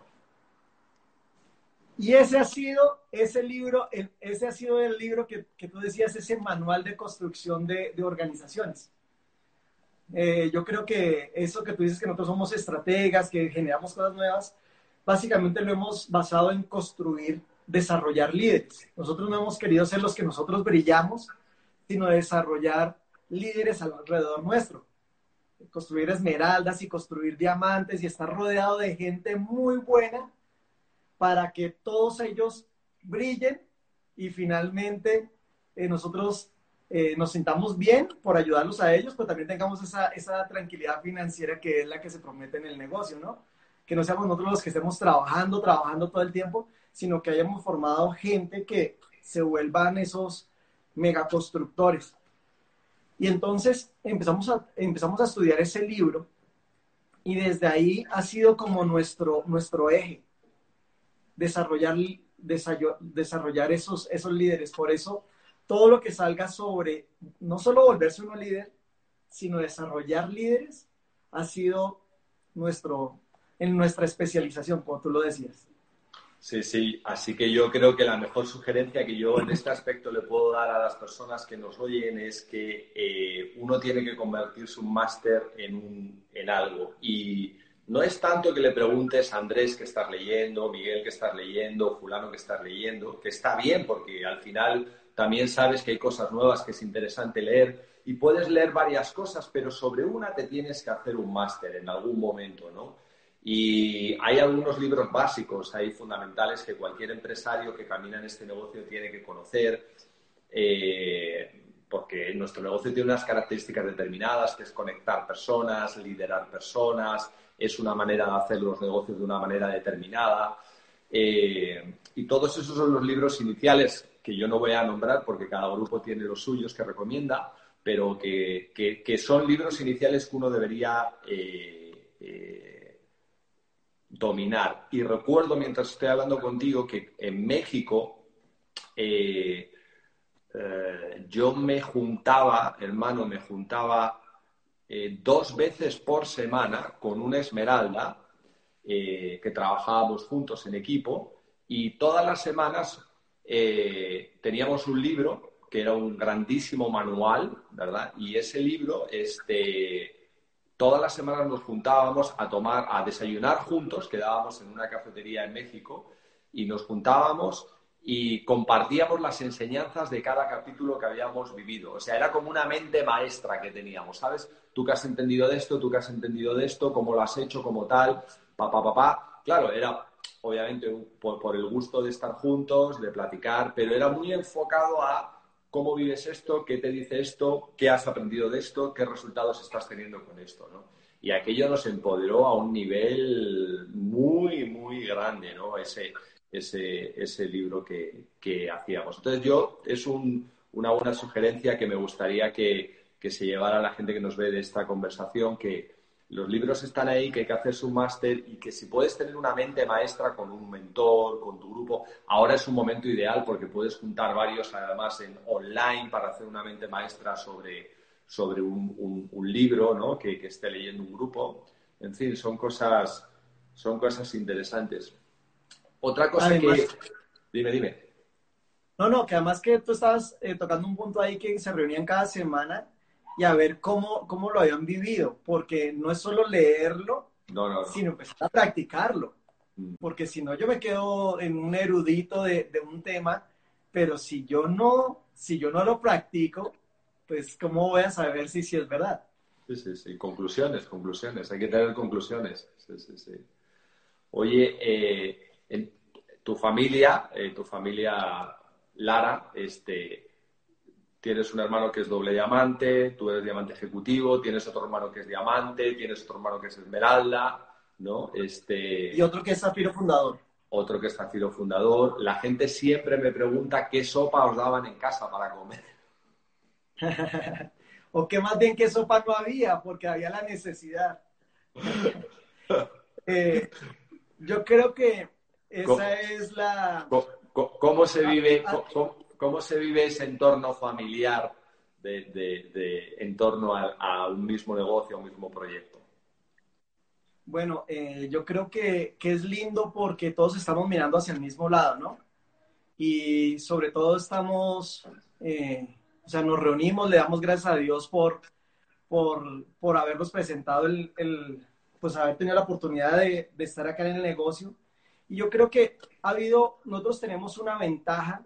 B: Y ese ha sido, ese libro, ese ha sido el libro que, tú decías, ese manual de construcción de, organizaciones. Eh, yo creo que eso que tú dices que nosotros somos estrategas, que generamos cosas nuevas, básicamente lo hemos basado en construir, desarrollar líderes. Nosotros no hemos querido ser los que nosotros brillamos, sino desarrollar líderes alrededor nuestro. Construir esmeraldas y construir diamantes y estar rodeado de gente muy buena para que todos ellos brillen y finalmente eh, nosotros eh, nos sintamos bien por ayudarlos a ellos, pero también tengamos esa, esa tranquilidad financiera que es la que se promete en el negocio, ¿no? Que no seamos nosotros los que estemos trabajando, trabajando todo el tiempo, sino que hayamos formado gente que se vuelvan esos megaconstructores. Y entonces empezamos a, empezamos a estudiar ese libro y desde ahí ha sido como nuestro, nuestro eje desarrollar, desarrollar esos, esos líderes. Por eso, todo lo que salga sobre no solo volverse uno líder, sino desarrollar líderes, ha sido nuestro, en nuestra especialización, como tú lo decías.
A: Sí, sí, así que yo creo que la mejor sugerencia que yo en este aspecto le puedo dar a las personas que nos oyen es que eh, uno tiene que convertirse un máster en, en algo. Y no es tanto que le preguntes a Andrés que estás leyendo, Miguel que estás leyendo, fulano que estás leyendo, que está bien porque al final también sabes que hay cosas nuevas que es interesante leer y puedes leer varias cosas, pero sobre una te tienes que hacer un máster en algún momento, ¿no? Y hay algunos libros básicos, hay fundamentales que cualquier empresario que camina en este negocio tiene que conocer. Eh, porque nuestro negocio tiene unas características determinadas, que es conectar personas, liderar personas, es una manera de hacer los negocios de una manera determinada. Eh, y todos esos son los libros iniciales que yo no voy a nombrar porque cada grupo tiene los suyos que recomienda, pero que, son libros iniciales que uno debería eh, dominar. Y recuerdo mientras estoy hablando contigo que en México yo me juntaba, hermano, me juntaba eh, dos veces por semana con una esmeralda eh, que trabajábamos juntos en equipo y todas las semanas eh, teníamos un libro que era un grandísimo manual, ¿verdad? Y ese libro, este, todas las semanas nos juntábamos a tomar, a desayunar juntos, quedábamos en una cafetería en México y nos juntábamos y compartíamos las enseñanzas de cada capítulo que habíamos vivido. O sea, era como una mente maestra que teníamos, ¿sabes? Tú que has entendido de esto, tú que has entendido de esto, cómo lo has hecho, como tal, papá, papá. Claro, era obviamente por, el gusto de estar juntos, de platicar, pero era muy enfocado a cómo vives esto, qué te dice esto, qué has aprendido de esto, qué resultados estás teniendo con esto, ¿no? Y aquello nos empoderó a un nivel muy, muy grande, ¿no? Ese, ese, ese libro que, que, hacíamos. Entonces yo, es un, una buena sugerencia que me gustaría que, que, se llevara a la gente que nos ve de esta conversación, que los libros están ahí, que hay que hacer su máster y que si puedes tener una mente maestra con un mentor, con tu grupo, ahora es un momento ideal porque puedes juntar varios además en online para hacer una mente maestra sobre, sobre un, un, libro ¿no? que, que esté leyendo un grupo. En fin, son cosas, son cosas interesantes. Otra cosa que... Dime, dime.
B: No, no, que además que tú estabas eh, tocando un punto ahí que se reunían cada semana y a ver cómo, cómo lo habían vivido, porque no es solo leerlo, sino empezar a practicarlo. Mm. Porque si no, yo me quedo en un erudito de, de, un tema, pero si yo no, si yo no lo practico, pues ¿cómo voy a saber si, si es verdad?
A: Sí, sí, sí. Conclusiones, conclusiones. Hay que tener conclusiones. Sí, sí, sí. Oye, eh, en tu familia, eh, tu familia Lara, este, tienes un hermano que es doble diamante, tú eres diamante ejecutivo, tienes otro hermano que es diamante, tienes otro hermano que es esmeralda, ¿no? Este,
B: y otro que es zafiro fundador.
A: Otro que es zafiro fundador. La gente siempre me pregunta qué sopa os daban en casa para comer.
B: o que más bien que sopa no había, porque había la necesidad. Eh, yo creo que esa es la...
A: ¿Cómo, se vive, ah, ah. Cómo, se vive ese entorno familiar de, en torno a, un mismo negocio, a un mismo proyecto?
B: Bueno, eh, yo creo que, es lindo porque todos estamos mirando hacia el mismo lado, ¿no? Y sobre todo estamos, eh, o sea, nos reunimos, le damos gracias a Dios por, por, por habernos presentado el, pues haber tenido la oportunidad de, estar acá en el negocio. Y yo creo que ha habido, nosotros tenemos una ventaja,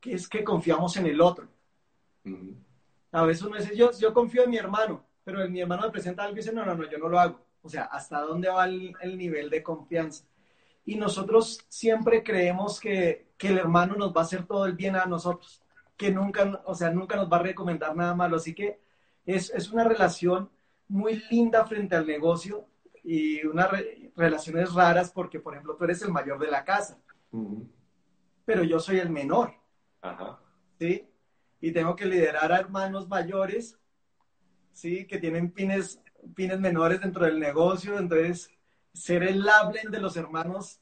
B: que es que confiamos en el otro. A veces uno dice, yo, yo confío en mi hermano, pero mi hermano me presenta algo y dice, no, no, no, yo no lo hago. O sea, ¿hasta dónde va el, nivel de confianza? Y nosotros siempre creemos que, que, el hermano nos va a hacer todo el bien a nosotros, que nunca, o sea, nunca nos va a recomendar nada malo. Así que es, es una relación muy linda frente al negocio y unas relaciones raras porque, por ejemplo, tú eres el mayor de la casa, pero yo soy el menor. ¿Sí? Y tengo que liderar a hermanos mayores, ¿sí? Que tienen pines, pines menores dentro del negocio, entonces ser el lablen de los hermanos.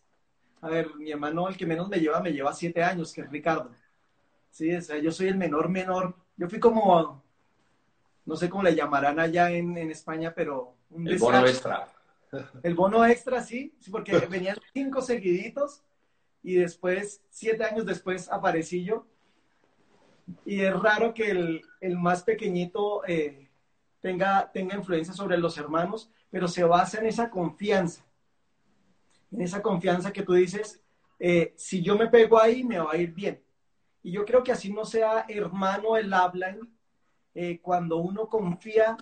B: A ver, mi hermano, el que menos me lleva, me lleva siete años, que es Ricardo. Sí, o sea, yo soy el menor menor. Yo fui como no sé cómo le llamarán allá en, España, pero...
A: Un el bono extra.
B: El bono extra, sí, sí, porque venían cinco seguiditos y después, siete años después, aparecí yo. Y es raro que el, más pequeñito eh, tenga, tenga influencia sobre los hermanos, pero se basa en esa confianza. En esa confianza que tú dices, eh, si yo me pego ahí, me va a ir bien. Y yo creo que así no sea hermano el habla eh, cuando uno confía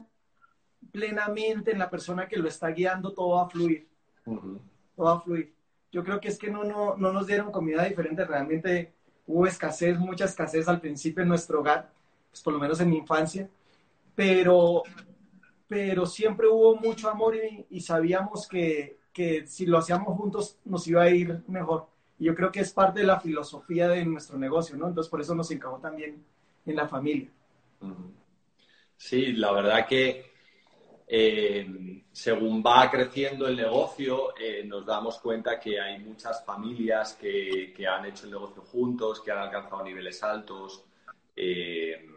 B: plenamente en la persona que lo está guiando, todo va a fluir. Todo va a fluir. Yo creo que es que no, no, no nos dieron comida diferente. Realmente hubo escasez, mucha escasez al principio en nuestro hogar, pues por lo menos en mi infancia. Pero, pero siempre hubo mucho amor y, sabíamos que, que si lo hacíamos juntos nos iba a ir mejor. Y yo creo que es parte de la filosofía de nuestro negocio, ¿no? Entonces por eso nos encajó también en la familia.
A: Sí, la verdad que eh, según va creciendo el negocio, eh, nos damos cuenta que hay muchas familias que, han hecho el negocio juntos, que han alcanzado niveles altos. Eh,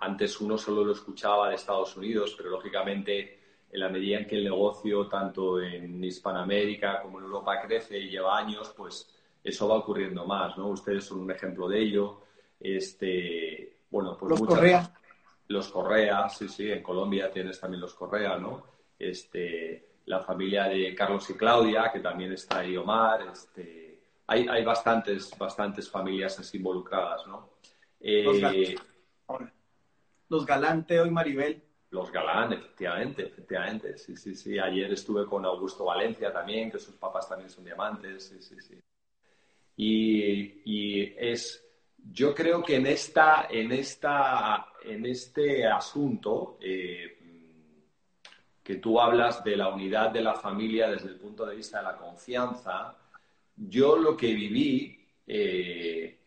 A: antes uno solo lo escuchaba de Estados Unidos, pero lógicamente en la medida en que el negocio, tanto en Hispanoamérica como en Europa, crece y lleva años, pues eso va ocurriendo más, ¿no? Ustedes son un ejemplo de ello. Este, bueno, pues
B: muchas,
A: los Correa, sí, sí, en Colombia tienes también los Correa, ¿no? Este, la familia de Carlos y Claudia, que también está ahí Omar, este, hay, hay bastantes, bastantes familias así involucradas, ¿no?
B: Eh, los, Galante y Maribel.
A: Los Galán, efectivamente, efectivamente, sí, sí, sí. Ayer estuve con Augusto Valencia también, que sus papás también son diamantes, sí, sí, sí. Y, y es, yo creo que en, esta, en, esta, en este asunto eh, que tú hablas de la unidad de la familia desde el punto de vista de la confianza, yo lo que viví eh,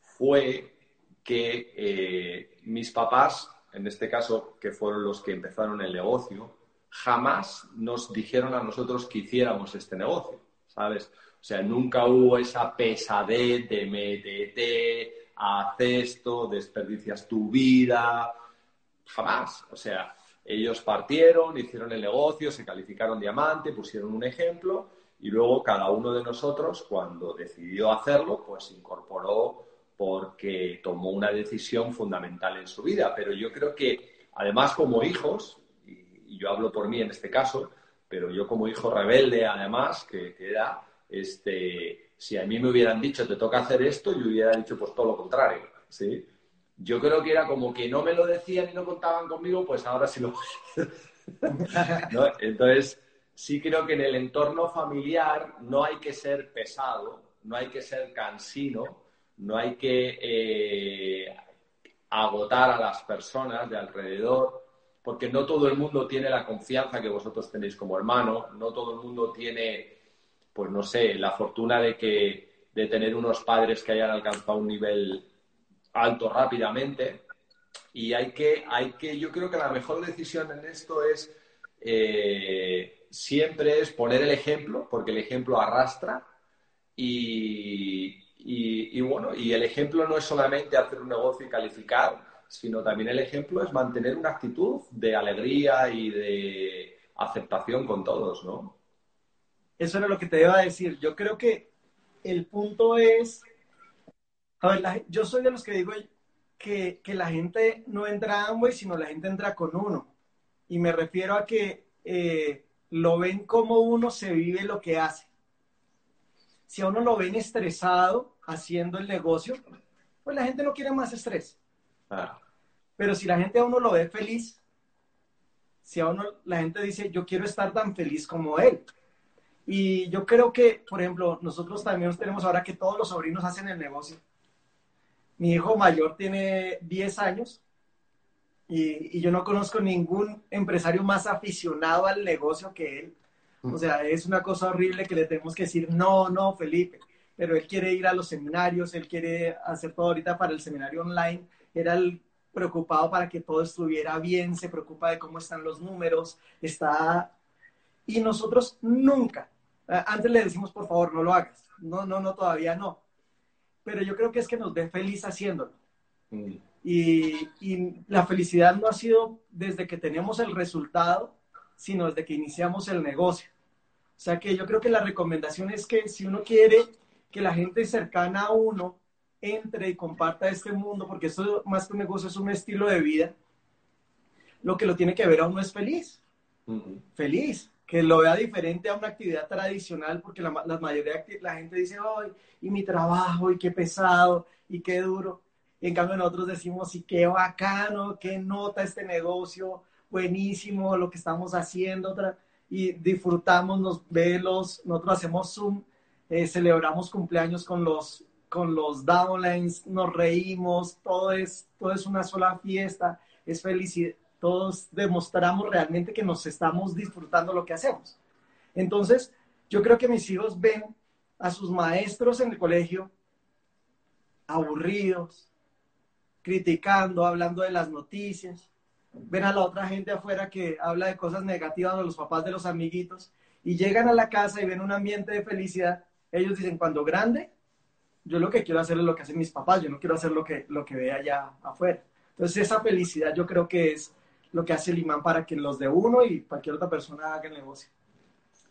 A: fue que eh, mis papás, en este caso, que fueron los que empezaron el negocio, jamás nos dijeron a nosotros que hiciéramos este negocio, ¿sabes? O sea, nunca hubo esa pesadez de métete, haz esto, desperdicias tu vida. Jamás. O sea, ellos partieron, hicieron el negocio, se calificaron diamante, pusieron un ejemplo y luego cada uno de nosotros, cuando decidió hacerlo, pues incorporó porque tomó una decisión fundamental en su vida. Pero yo creo que, además, como hijos, y, yo hablo por mí en este caso, pero yo como hijo rebelde, además, que, que era, este, si a mí me hubieran dicho te toca hacer esto, yo hubiera dicho pues todo lo contrario, ¿sí? Yo creo que era como que no me lo decían y no contaban conmigo, pues ahora sí lo ¿No? Entonces, sí creo que en el entorno familiar no hay que ser pesado, no hay que ser cansino, no hay que eh, agotar a las personas de alrededor, porque no todo el mundo tiene la confianza que vosotros tenéis como hermano, no todo el mundo tiene pues no sé, la fortuna de que de tener unos padres que hayan alcanzado un nivel alto rápidamente. y hay que, hay que, yo creo que la mejor decisión en esto es eh, siempre es poner el ejemplo, porque el ejemplo arrastra y, y, bueno, y el ejemplo no es solamente hacer un negocio y calificar, sino también el ejemplo es mantener una actitud de alegría y de aceptación con todos, ¿no?
B: Eso era lo que te iba a decir. Yo creo que el punto es, a ver, yo soy de los que digo que, que, la gente no entra a Amway, sino la gente entra con uno. Y me refiero a que eh, lo ven como uno se vive lo que hace. Si a uno lo ven estresado haciendo el negocio, pues la gente no quiere más estrés. Ah. Pero si la gente a uno lo ve feliz, si a uno la gente dice, yo quiero estar tan feliz como él. Y yo creo que, por ejemplo, nosotros también tenemos ahora que todos los sobrinos hacen el negocio. Mi hijo mayor tiene 10 años y, yo no conozco ningún empresario más aficionado al negocio que él. O sea, es una cosa horrible que le tenemos que decir, no, no, Felipe, pero él quiere ir a los seminarios, él quiere hacer todo ahorita para el seminario online, era el preocupado para que todo estuviera bien, se preocupa de cómo están los números, está... Y nosotros nunca, antes le decimos, por favor, no lo hagas. No, no, no, todavía no. Pero yo creo que es que nos ve feliz haciéndolo. Mm. Y, la felicidad no ha sido desde que tenemos el resultado, sino desde que iniciamos el negocio. O sea que yo creo que la recomendación es que si uno quiere que la gente cercana a uno entre y comparta este mundo, porque esto más que un negocio es un estilo de vida, lo que lo tiene que ver a uno es feliz. Feliz. Que lo vea diferente a una actividad tradicional, porque la, mayoría de la gente dice, ay, y mi trabajo, y qué pesado, y qué duro. Y en cambio nosotros decimos, sí, qué bacano, qué nota este negocio, buenísimo lo que estamos haciendo, y disfrutamos, nos velos, nosotros hacemos Zoom, eh, celebramos cumpleaños con los, con los downlines, nos reímos, todo es, todo es una sola fiesta, es felicidad, todos demostramos realmente que nos estamos disfrutando lo que hacemos. Entonces, yo creo que mis hijos ven a sus maestros en el colegio aburridos, criticando, hablando de las noticias. Ven a la otra gente afuera que habla de cosas negativas de los papás de los amiguitos y llegan a la casa y ven un ambiente de felicidad. Ellos dicen, cuando grande, yo lo que quiero hacer es lo que hacen mis papás, yo no quiero hacer lo que, lo que ve allá afuera. Entonces esa felicidad yo creo que es lo que hace el imán para que los de uno y cualquier otra persona haga el negocio.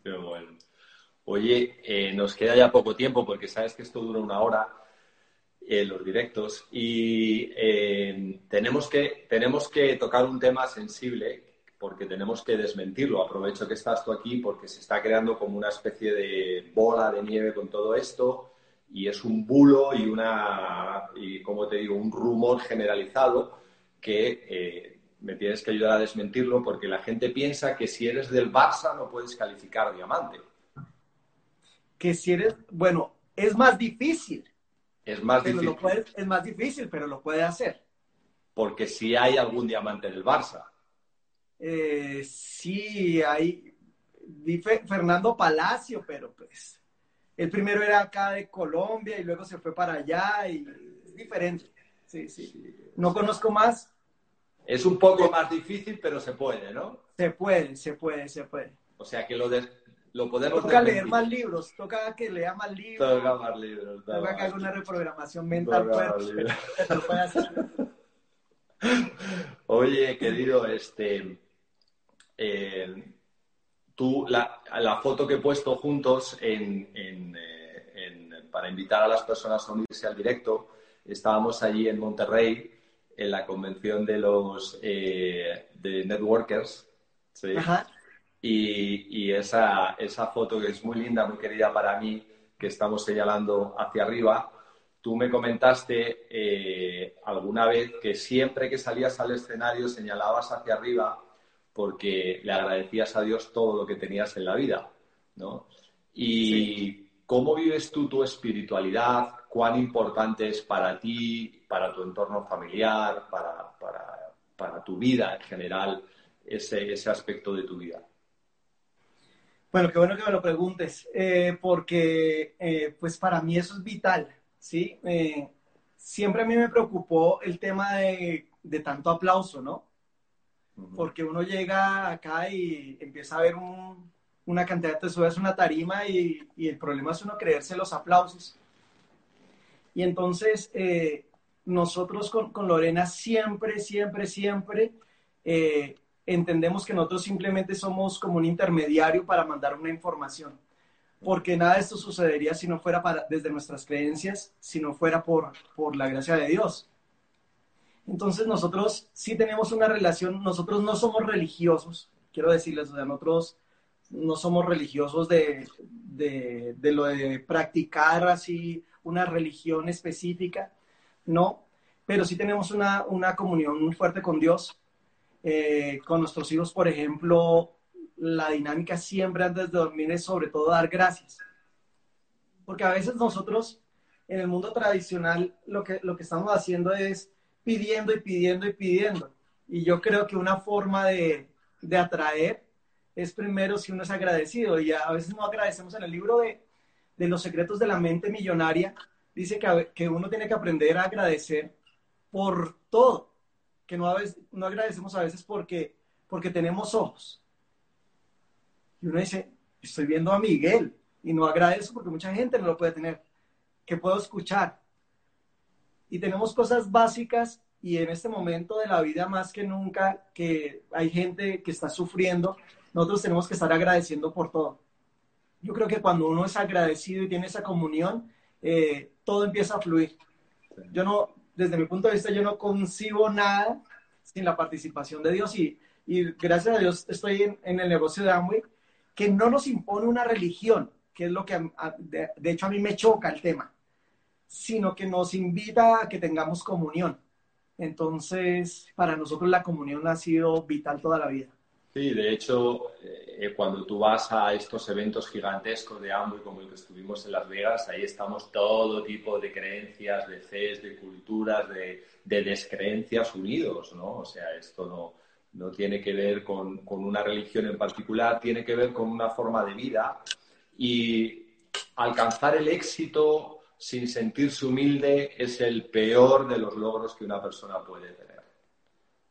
A: Qué bueno. Oye, eh, nos queda ya poco tiempo porque sabes que esto dura una hora los directos y eh, tenemos, que, tenemos que tocar un tema sensible porque tenemos que desmentirlo. Aprovecho que estás tú aquí porque se está creando como una especie de bola de nieve con todo esto y es un bulo y una, y como te digo, un rumor generalizado que eh, me tienes que ayudar a desmentirlo porque la gente piensa que si eres del Barça no puedes calificar diamante.
B: Que si eres, bueno, es más difícil
A: es más difícil.
B: es más difícil, pero lo puede hacer.
A: Porque si hay algún diamante del Barça.
B: Eh, sí, hay. Fernando Palacio, pero pues. El primero era acá de Colombia y luego se fue para allá y es diferente. Sí, sí. No conozco más.
A: Es un poco más difícil, pero se puede, ¿no?
B: Se puede, se puede, se puede.
A: O sea que lo, de, lo podemos
B: toca leer más libros, toca que lea más libros.
A: Toca más libros.
B: Toca que haga una reprogramación mental.
A: Oye, querido, este, eh, tú, la, la, foto que he puesto juntos en, en, eh, en, para invitar a las personas a unirse al directo, estábamos allí en Monterrey, en la convención de los eh, de networkers. ¿sí? Ajá. Y, esa, esa foto que es muy linda, muy querida para mí, que estamos señalando hacia arriba, tú me comentaste eh, alguna vez que siempre que salías al escenario señalabas hacia arriba porque le agradecías a Dios todo lo que tenías en la vida, ¿no? Y cómo vives tú tu espiritualidad, cuán importante es para ti, para tu entorno familiar, para, para, para tu vida en general, ese, ese aspecto de tu vida.
B: Bueno, qué bueno que me lo preguntes, eh, porque eh, pues para mí eso es vital, ¿sí? Eh, siempre a mí me preocupó el tema de, de tanto aplauso, ¿no? Porque uno llega acá y empieza a ver una cantidad, te subes una tarima y, y, el problema es uno creerse los aplausos. Y entonces eh, nosotros con, con, Lorena siempre, siempre, siempre eh, entendemos que nosotros simplemente somos como un intermediario para mandar una información. Porque nada de esto sucedería si no fuera para, desde nuestras creencias, si no fuera por, por la gracia de Dios. Entonces nosotros sí tenemos una relación, nosotros no somos religiosos, quiero decirles, o sea, nosotros no somos religiosos de, de, de, lo de practicar así una religión específica, no, pero sí tenemos una, una comunión muy fuerte con Dios. Eh, con nuestros hijos, por ejemplo, la dinámica siempre antes de dormir es sobre todo dar gracias. Porque a veces nosotros en el mundo tradicional lo que, lo que estamos haciendo es pidiendo y pidiendo y pidiendo. Y yo creo que una forma de, de atraer es primero si uno es agradecido. Y a veces no agradecemos en el libro de, de los secretos de la mente millonaria. Dice que, que uno tiene que aprender a agradecer por todo. Que no, a veces, no agradecemos a veces porque, porque tenemos ojos. Y uno dice, estoy viendo a Miguel y no agradezco porque mucha gente no lo puede tener. Que puedo escuchar, y tenemos cosas básicas y en este momento de la vida más que nunca que hay gente que está sufriendo, nosotros tenemos que estar agradeciendo por todo. Yo creo que cuando uno es agradecido y tiene esa comunión, eh, todo empieza a fluir. Yo no, desde mi punto de vista, yo no concibo nada sin la participación de Dios y, y gracias a Dios estoy en, el negocio de Amway, que no nos impone una religión, que es lo que, de hecho, a mí me choca el tema sino que nos invita a que tengamos comunión. Entonces, para nosotros la comunión ha sido vital toda la vida.
A: Sí, de hecho, eh, cuando tú vas a estos eventos gigantescos de Amway como el que estuvimos en Las Vegas, ahí estamos todo tipo de creencias, de fes, de culturas, de, de descreencias unidos, ¿no? O sea, esto no, no tiene que ver con, una religión en particular, tiene que ver con una forma de vida y alcanzar el éxito sin sentirse humilde es el peor de los logros que una persona puede tener.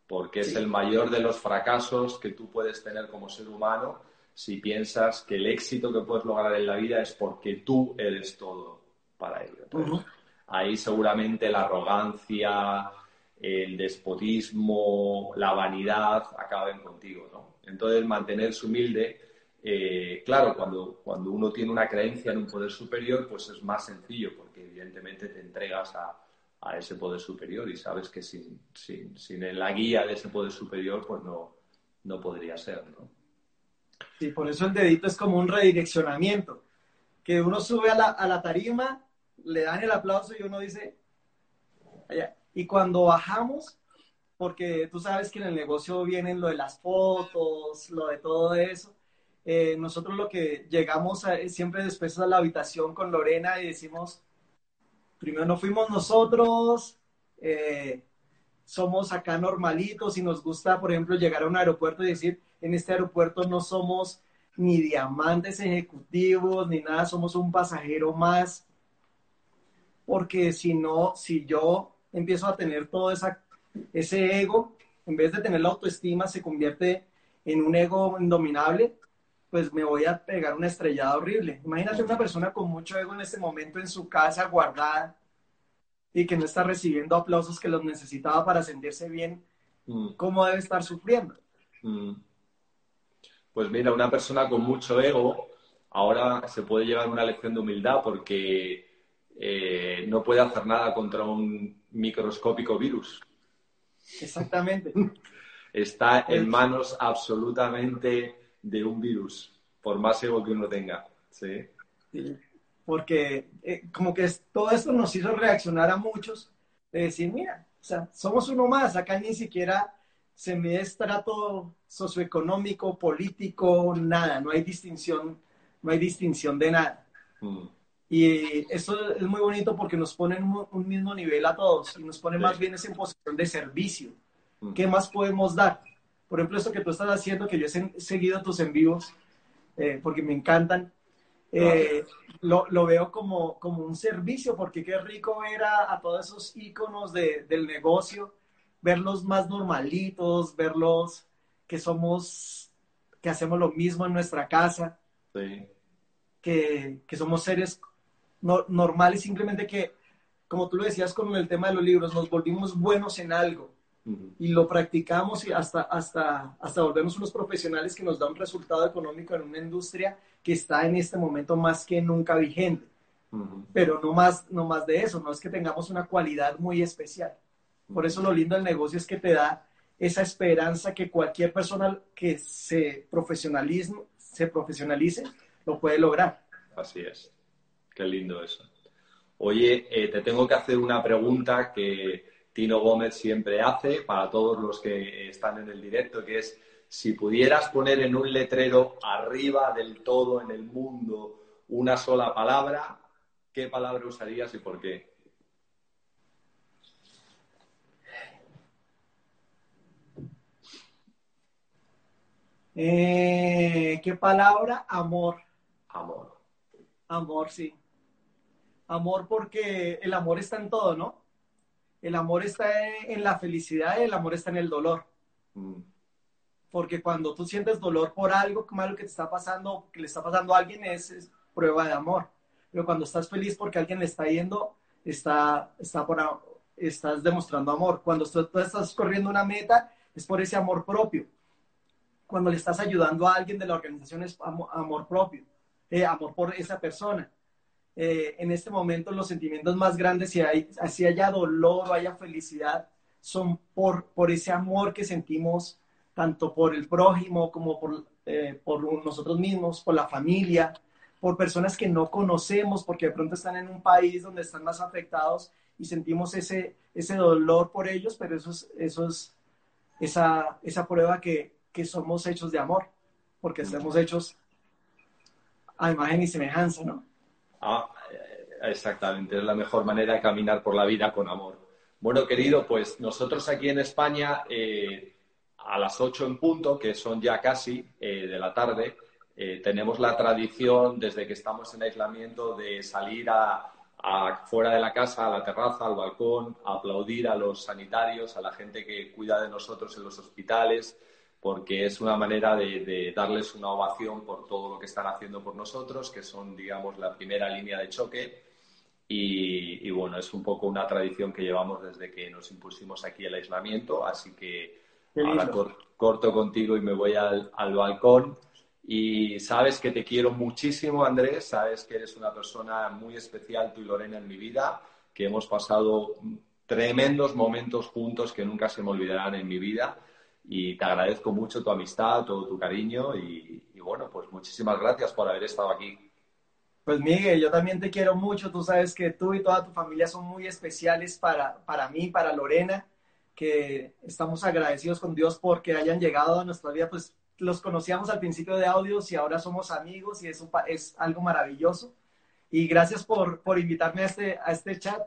A: Porque es el mayor de los fracasos que tú puedes tener como ser humano si piensas que el éxito que puedes lograr en la vida es porque tú eres todo para ello. Ahí seguramente la arrogancia, el despotismo, la vanidad acaben contigo. ¿no? Entonces, mantenerse humilde eh, claro, cuando, cuando uno tiene una creencia en un poder superior, pues es más sencillo, porque evidentemente te entregas a, a ese poder superior y sabes que sin, sin, sin, la guía de ese poder superior, pues no, no podría ser, ¿no?
B: Sí, por eso el dedito es como un redireccionamiento, que uno sube a la, a la tarima, le dan el aplauso y uno dice, allá. y cuando bajamos, porque tú sabes que en el negocio vienen lo de las fotos, lo de todo eso, eh, nosotros lo que llegamos siempre después a la habitación con Lorena y decimos, primero no fuimos nosotros, eh, somos acá normalitos y nos gusta, por ejemplo, llegar a un aeropuerto y decir, en este aeropuerto no somos ni diamantes ejecutivos ni nada, somos un pasajero más, porque si no, si yo empiezo a tener todo esa, ese ego, en vez de tener la autoestima, se convierte en un ego indominable pues me voy a pegar una estrellada horrible. Imagínate una persona con mucho ego en este momento en su casa guardada y que no está recibiendo aplausos que los necesitaba para sentirse bien, mm. ¿cómo debe estar sufriendo? Mm.
A: Pues mira, una persona con mucho ego ahora se puede llevar una lección de humildad porque eh, no puede hacer nada contra un microscópico virus.
B: Exactamente.
A: Está en manos absolutamente de un virus, por más ego que uno tenga. Sí.
B: porque eh, como que todo esto nos hizo reaccionar a muchos de decir, mira, o sea, somos uno más, acá ni siquiera se mide estrato socioeconómico, político, nada, no hay distinción, no hay distinción de nada. Mm. Y esto es muy bonito porque nos pone en un mismo nivel a todos y nos pone más bien en posición de servicio. Mm. ¿Qué más podemos dar? Por ejemplo, esto que tú estás haciendo, que yo he seguido tus en vivos, eh, porque me encantan, eh, lo, lo, veo como, como un servicio, porque qué rico ver a, todos esos íconos de, del negocio verlos más normalitos, verlos que somos, que hacemos lo mismo en nuestra casa, que, que, somos seres normales, simplemente que, como tú lo decías con el tema de los libros, nos volvimos buenos en algo y lo practicamos y hasta, hasta, hasta volvernos unos profesionales que nos da un resultado económico en una industria que está en este momento más que nunca vigente. Pero no más, no más de eso, no es que tengamos una cualidad muy especial. Por eso lo lindo del negocio es que te da esa esperanza que cualquier persona que se profesionalice, se profesionalice lo puede lograr.
A: Así es. Qué lindo eso. Oye, eh, te tengo que hacer una pregunta que Tino Gómez siempre hace para todos los que están en el directo, que es si pudieras poner en un letrero arriba del todo en el mundo una sola palabra, ¿qué palabra usarías y por qué?
B: Eh, ¿Qué palabra? Amor.
A: Amor.
B: Amor, sí. Amor porque el amor está en todo, ¿no? El amor está en la felicidad y el amor está en el dolor. Mm. Porque cuando tú sientes dolor por algo malo que te está pasando, que le está pasando a alguien, es, prueba de amor. Pero cuando estás feliz porque alguien le está yendo, está, está por, estás demostrando amor. Cuando tú, estás corriendo una meta, es por ese amor propio. Cuando le estás ayudando a alguien de la organización, es amor, propio. Eh, amor por esa persona. Eh, en este momento los sentimientos más grandes, si, hay, si haya dolor o haya felicidad, son por, por ese amor que sentimos tanto por el prójimo como por, eh, por nosotros mismos, por la familia, por personas que no conocemos, porque de pronto están en un país donde están más afectados y sentimos ese, ese dolor por ellos, pero eso es, eso es esa, esa prueba que, que somos hechos de amor, porque estamos hechos a imagen y semejanza, ¿no?
A: Ah, exactamente, es la mejor manera de caminar por la vida con amor. Bueno, querido, pues nosotros aquí en España, eh, a las 8 en punto, que son ya casi eh, de la tarde, eh, tenemos la tradición, desde que estamos en aislamiento, de salir a, fuera de la casa, a la terraza, al balcón, aplaudir a los sanitarios, a la gente que cuida de nosotros en los hospitales, porque es una manera de, darles una ovación por todo lo que están haciendo por nosotros, que son, digamos, la primera línea de choque. Y, bueno, es un poco una tradición que llevamos desde que nos impusimos aquí el aislamiento, así que ahora corto contigo y me voy al, al balcón. Y sabes que te quiero muchísimo, Andrés, sabes que eres una persona muy especial, tú y Lorena, en mi vida, que hemos pasado tremendos momentos juntos que nunca se me olvidarán en mi vida y te agradezco mucho tu amistad, todo tu cariño y, bueno, pues muchísimas gracias por haber estado aquí.
B: Pues Miguel, yo también te quiero mucho, tú sabes que tú y toda tu familia son muy especiales para, para mí, para Lorena, que estamos agradecidos con Dios porque hayan llegado a nuestra vida, pues los conocíamos al principio de audios y ahora somos amigos y eso es algo maravilloso. Y gracias por, por invitarme a este, a este chat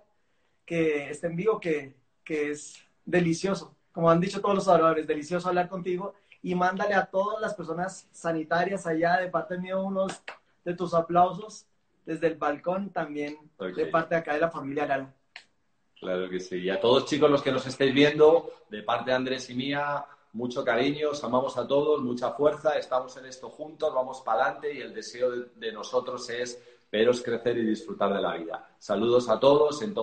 B: que está en vivo, que, que es delicioso como han dicho todos los oradores, delicioso hablar contigo y mándale a todas las personas sanitarias allá de parte mío unos de tus aplausos desde el balcón también de parte acá de la familia Lara.
A: Claro que sí. Y a todos chicos los que nos estéis viendo, de parte de Andrés y mía, mucho cariño, os amamos a todos, mucha fuerza, estamos en esto juntos, vamos para adelante y el deseo de, nosotros es veros crecer y disfrutar de la vida. Saludos a todos. En